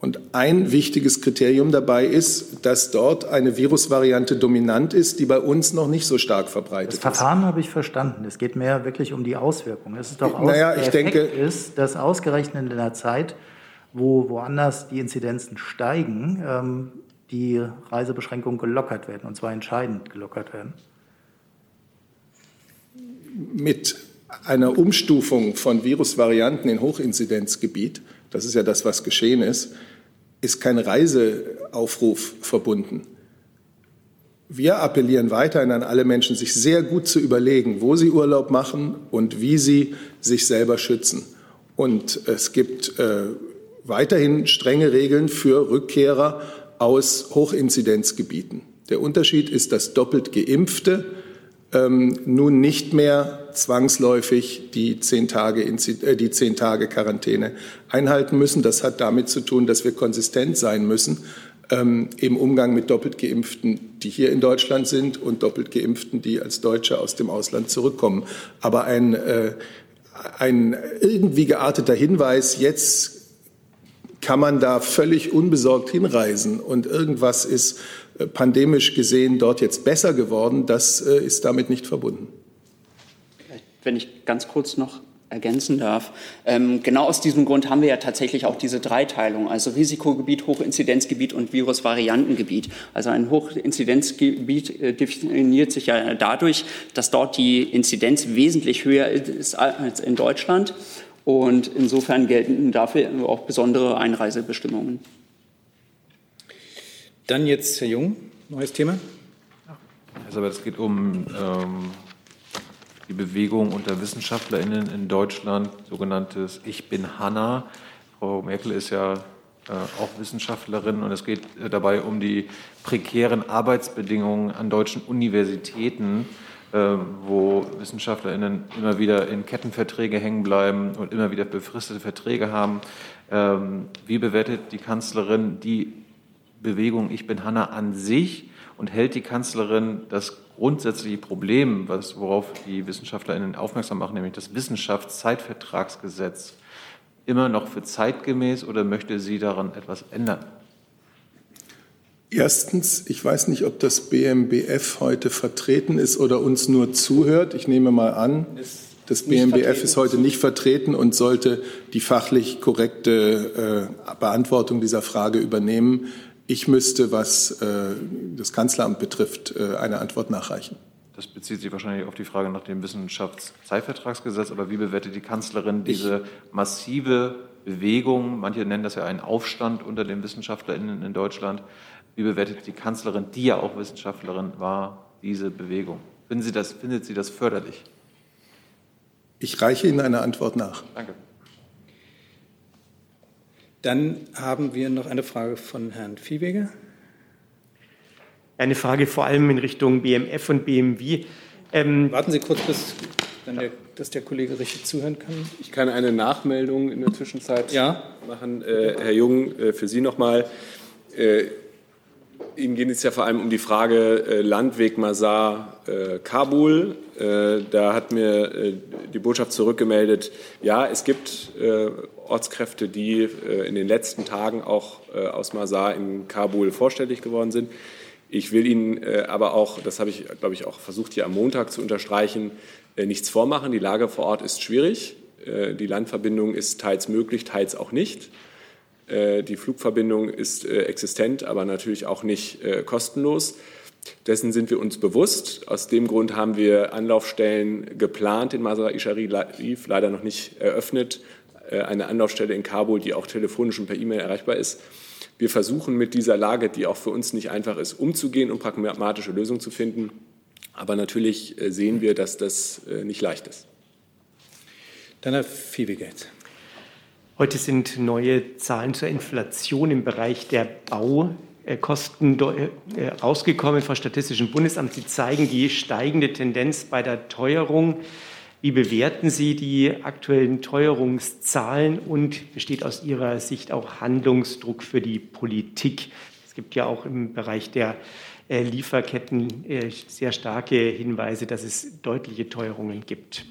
Und ein wichtiges Kriterium dabei ist, dass dort eine Virusvariante dominant ist, die bei uns noch nicht so stark verbreitet
Das Verfahren habe ich verstanden. Es geht mehr wirklich um die Auswirkungen. Es ist doch aus,
Naja,
der
ich
Effekt
denke-
ist, dass ausgerechnet in einer Zeit, wo woanders die Inzidenzen steigen, ähm, die Reisebeschränkungen gelockert werden, und zwar entscheidend gelockert werden.
mit einer Umstufung von Virusvarianten in Hochinzidenzgebiet, das ist ja das, was geschehen ist, ist kein Reiseaufruf verbunden. Wir appellieren weiterhin an alle Menschen, sich sehr gut zu überlegen, wo sie Urlaub machen und wie sie sich selber schützen. Und es gibt äh, weiterhin strenge Regeln für Rückkehrer aus Hochinzidenzgebieten. Der Unterschied ist, dass doppelt geimpfte ähm, nun nicht mehr zwangsläufig die zehn, Tage, äh, die zehn Tage Quarantäne einhalten müssen. Das hat damit zu tun, dass wir konsistent sein müssen ähm, im Umgang mit doppelt geimpften, die hier in Deutschland sind und doppelt geimpften, die als Deutsche aus dem Ausland zurückkommen. Aber ein, äh, ein irgendwie gearteter Hinweis, jetzt kann man da völlig unbesorgt hinreisen und irgendwas ist äh, pandemisch gesehen dort jetzt besser geworden, das äh, ist damit nicht verbunden.
wenn ich ganz kurz noch ergänzen darf. Ähm, genau aus diesem Grund haben wir ja tatsächlich auch diese Dreiteilung, also Risikogebiet, Hochinzidenzgebiet und Virusvariantengebiet. Also ein Hochinzidenzgebiet äh, definiert sich ja dadurch, dass dort die Inzidenz wesentlich höher ist als in Deutschland. Und insofern gelten dafür auch besondere Einreisebestimmungen.
Dann jetzt Herr Jung, neues Thema.
Also, aber es geht um ähm, die Bewegung unter WissenschaftlerInnen in Deutschland, sogenanntes Ich bin Hanna. Frau Merkel ist ja äh, auch Wissenschaftlerin und es geht äh, dabei um die prekären Arbeitsbedingungen an deutschen Universitäten, äh, wo WissenschaftlerInnen immer wieder in Kettenverträge hängen bleiben und immer wieder befristete Verträge haben. Ähm, wie bewertet die Kanzlerin die Bewegung Ich bin Hanna an sich und hält die Kanzlerin das grundsätzliche Problem, was, worauf die WissenschaftlerInnen aufmerksam machen, nämlich das Wissenschaftszeitvertragsgesetz, immer noch für zeitgemäß oder möchte sie daran etwas ändern?
Erstens, ich weiß nicht, ob das BMBF heute vertreten ist oder uns nur zuhört. Ich nehme mal an, das BMBF ist heute nicht vertreten und sollte die fachlich korrekte äh, Beantwortung dieser Frage übernehmen. Ich müsste, was äh, das Kanzleramt betrifft, äh, eine Antwort nachreichen.
das bezieht sich wahrscheinlich auf die Frage nach dem Wissenschaftszeitvertragsgesetz, aber wie bewertet die Kanzlerin diese massive Bewegung, manche nennen das ja einen Aufstand unter den WissenschaftlerInnen in Deutschland, wie bewertet die Kanzlerin, die ja auch Wissenschaftlerin war, diese Bewegung? Finden Sie das, findet sie das förderlich?
Ich reiche Ihnen eine Antwort nach.
Danke.
Dann haben wir noch eine Frage von Herrn Viehweger.
Eine Frage vor allem in Richtung BMF und BMW. Ähm
Warten Sie kurz, bis der, dass der Kollege richtig zuhören kann.
Ich kann eine Nachmeldung in der Zwischenzeit
ja?
machen. Äh, Herr Jung, äh, für Sie nochmal. Äh, Ihnen geht es ja vor allem um die Frage äh, Landweg Masar-Kabul. Äh, da hat mir äh, die Botschaft zurückgemeldet, ja, es gibt Ortskräfte, die in den letzten Tagen auch aus Masar in Kabul vorstellig geworden sind. Ich will Ihnen aber auch, das habe ich, glaube ich, auch versucht hier am Montag zu unterstreichen, nichts vormachen. Die Lage vor Ort ist schwierig. Die Landverbindung ist teils möglich, teils auch nicht. Äh, die Flugverbindung ist äh, existent, aber natürlich auch nicht äh, kostenlos. Dessen sind wir uns bewusst. Aus dem Grund haben wir Anlaufstellen geplant in Masar-i Sharif, leider noch nicht eröffnet. Eine Anlaufstelle in Kabul, die auch telefonisch und per E-Mail erreichbar ist. Wir versuchen mit dieser Lage, die auch für uns nicht einfach ist, umzugehen und pragmatische Lösungen zu finden. Aber natürlich sehen wir, dass das nicht leicht ist.
Dann Herr Fiebegeld.
Heute sind neue Zahlen zur Inflation im Bereich der Baukosten äh, rausgekommen vom Statistischen Bundesamt. Sie zeigen die steigende Tendenz bei der Teuerung. Wie bewerten Sie die aktuellen Teuerungszahlen und besteht aus Ihrer Sicht auch Handlungsdruck für die Politik? Es gibt ja auch im Bereich der äh, Lieferketten äh, sehr starke Hinweise, dass es deutliche Teuerungen gibt.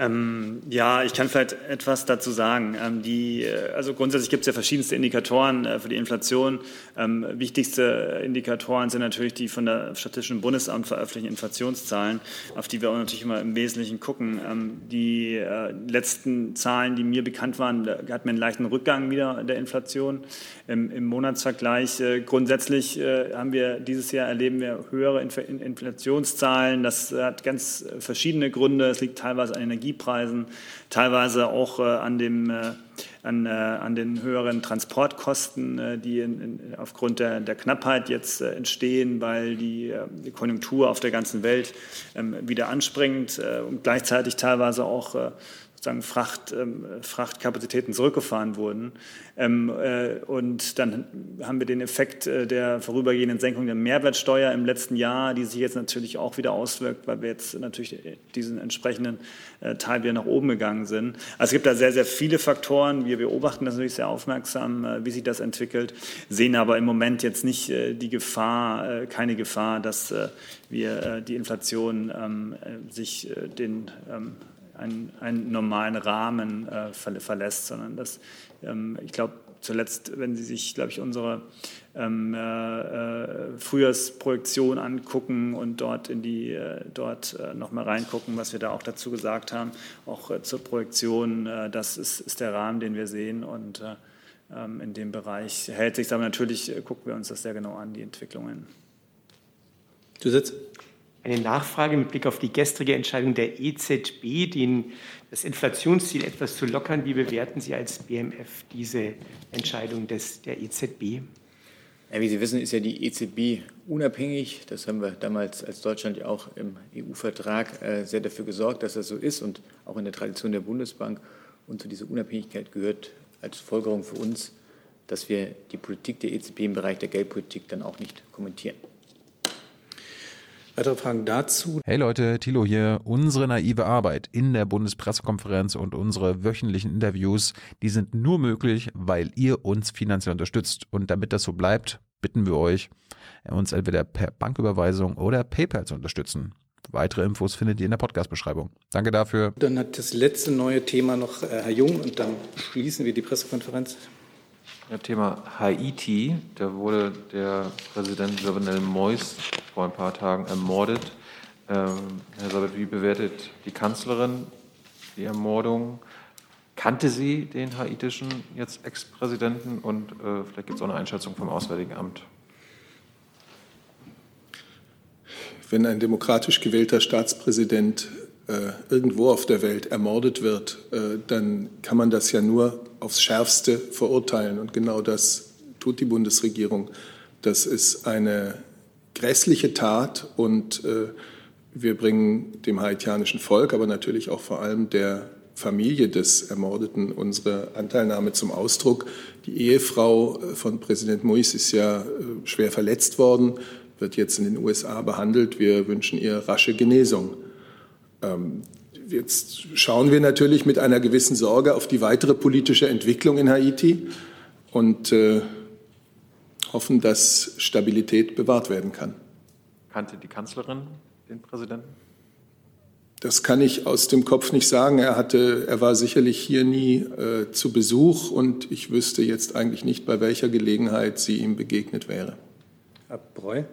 Ähm, ja, ich kann vielleicht etwas dazu sagen. Ähm, die, äh, also grundsätzlich gibt es ja verschiedenste Indikatoren äh, für die Inflation. Ähm, wichtigste Indikatoren sind natürlich die von der Statistischen Bundesamt veröffentlichten Inflationszahlen, auf die wir auch natürlich immer im Wesentlichen gucken. Ähm, die äh, letzten Zahlen, die mir bekannt waren, da hatten wir einen leichten Rückgang wieder der Inflation im, im Monatsvergleich. Äh, grundsätzlich äh, haben wir dieses Jahr erleben wir höhere Inf Inflationszahlen. Das hat ganz verschiedene Gründe. Es liegt teilweise an Energie Energiepreisen, teilweise auch äh, an, dem, äh, an, äh, an, den höheren Transportkosten, die in, in, aufgrund der, der, Knappheit jetzt entstehen, weil die, die, Konjunktur auf der ganzen Welt ähm, wieder anspringt und gleichzeitig teilweise auch sozusagen Fracht, ähm, Frachtkapazitäten zurückgefahren wurden. Ähm, äh, und dann haben wir den Effekt äh, der vorübergehenden Senkung der Mehrwertsteuer im letzten Jahr, die sich jetzt natürlich auch wieder auswirkt, weil wir jetzt natürlich diesen entsprechenden äh, Teil wieder nach oben gegangen sind. Also es gibt da sehr, sehr viele Faktoren. Wir beobachten das natürlich sehr aufmerksam, äh, wie sich das entwickelt, sehen aber im Moment jetzt nicht äh, die Gefahr, äh, keine Gefahr, dass wir die Inflation ähm, sich den ähm, einen, einen normalen Rahmen äh, verlässt, sondern dass ähm, ich glaube, zuletzt, wenn Sie sich, glaube ich, unsere ähm, äh, äh, Frühjahrsprojektion angucken und dort in die äh, dort äh, nochmal reingucken, was wir da auch dazu gesagt haben, auch äh, zur Projektion, äh, das ist, ist, der Rahmen, den wir sehen und äh, ähm, in dem Bereich hält sich, aber natürlich gucken wir uns das sehr genau an, die Entwicklungen.
Sitzt.
Eine Nachfrage mit Blick auf die gestrige Entscheidung der EZB, den, das Inflationsziel etwas zu lockern. Wie bewerten Sie als BMF diese Entscheidung des, der EZB?
Ja, wie Sie wissen, ist ja die EZB unabhängig. Das haben wir damals als Deutschland ja auch im EU-Vertrag äh, sehr dafür gesorgt, dass das so ist und auch in der Tradition der Bundesbank. Und zu dieser Unabhängigkeit gehört als Folgerung für uns, dass wir die Politik der EZB im Bereich der Geldpolitik dann auch nicht kommentieren.
Weitere Fragen dazu?
Hey Leute, Thilo hier. Unsere naive Arbeit in der Bundespressekonferenz und unsere wöchentlichen Interviews, die sind nur möglich, weil ihr uns finanziell unterstützt. Und damit das so bleibt, bitten wir euch, uns entweder per Banküberweisung oder PayPal zu unterstützen. Weitere Infos findet ihr in der Podcast-Beschreibung. Danke dafür.
Dann hat das letzte neue Thema noch äh, Herr Jung und dann schließen wir die Pressekonferenz.
Ja, Thema Haiti. Da wurde der Präsident Jovenel Moïse vor ein paar Tagen ermordet. Ähm, Herr Sabet, wie bewertet die Kanzlerin die Ermordung? Kannte sie den haitischen jetzt Ex-Präsidenten? Und äh, vielleicht gibt es auch eine Einschätzung vom Auswärtigen Amt.
wenn ein demokratisch gewählter Staatspräsident irgendwo auf der Welt ermordet wird, äh, dann kann man das ja nur aufs Schärfste verurteilen. Und genau das tut die Bundesregierung. Das ist eine grässliche Tat und äh, wir bringen dem haitianischen Volk, aber natürlich auch vor allem der Familie des Ermordeten unsere Anteilnahme zum Ausdruck. Die Ehefrau von Präsident Moïse ist ja schwer verletzt worden, wird jetzt in den USA behandelt. Wir wünschen ihr rasche Genesung. Ähm, jetzt schauen wir natürlich mit einer gewissen Sorge auf die weitere politische Entwicklung in Haiti und äh, hoffen, dass Stabilität bewahrt werden kann.
Kannte die Kanzlerin den Präsidenten?
Das kann ich aus dem Kopf nicht sagen. Er, hatte, er war sicherlich hier nie äh, zu Besuch und ich wüsste jetzt eigentlich nicht, bei welcher Gelegenheit sie ihm begegnet wäre.
Herr Breu?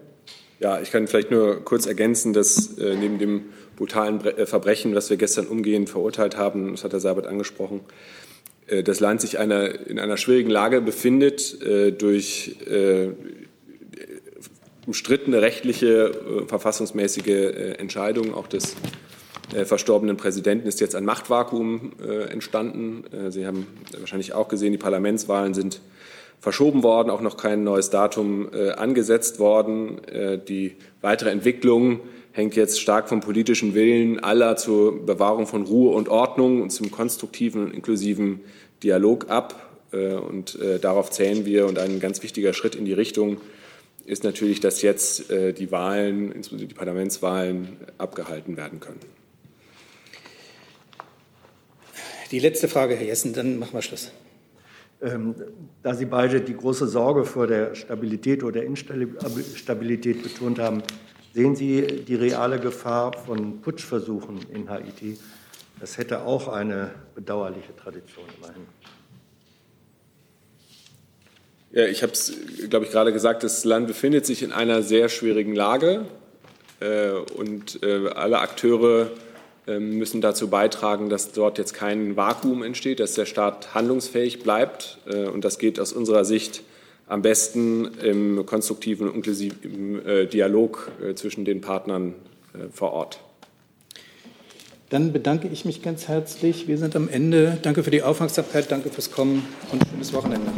Ja, ich kann vielleicht nur kurz ergänzen, dass äh, neben dem brutalen äh, Verbrechen, was wir gestern umgehend verurteilt haben, das hat Herr Seibert angesprochen, äh, das Land sich einer, in einer schwierigen Lage befindet äh, durch umstrittene rechtliche, verfassungsmäßige Entscheidungen. Auch des verstorbenen Präsidenten ist jetzt ein Machtvakuum entstanden. Sie haben wahrscheinlich auch gesehen, die Parlamentswahlen sind verschoben worden, auch noch kein neues Datum angesetzt worden. Die weitere Entwicklung hängt jetzt stark vom politischen Willen aller zur Bewahrung von Ruhe und Ordnung und zum konstruktiven und inklusiven Dialog ab. Äh, und äh, darauf zählen wir. Und ein ganz wichtiger Schritt in die Richtung ist natürlich, dass jetzt äh, die Wahlen, insbesondere die Parlamentswahlen, abgehalten werden können.
Die letzte Frage, Herr Jessen, dann machen wir Schluss.
Ähm, da Sie beide die große Sorge vor der Stabilität oder Instabilität betont haben, Sehen Sie die reale Gefahr von Putschversuchen in Haiti? Das hätte auch eine bedauerliche Tradition immerhin.
Ja, ich habe es, glaube ich, gerade gesagt, das Land befindet sich in einer sehr schwierigen Lage äh, und äh, alle Akteure äh, müssen dazu beitragen, dass dort jetzt kein Vakuum entsteht, dass der Staat handlungsfähig bleibt äh, und das geht aus unserer Sicht am besten im konstruktiven und inklusiven äh, Dialog äh, zwischen den Partnern äh, vor Ort.
Dann bedanke ich mich ganz herzlich. Wir sind am Ende. Danke für die Aufmerksamkeit, danke fürs Kommen und schönes Wochenende.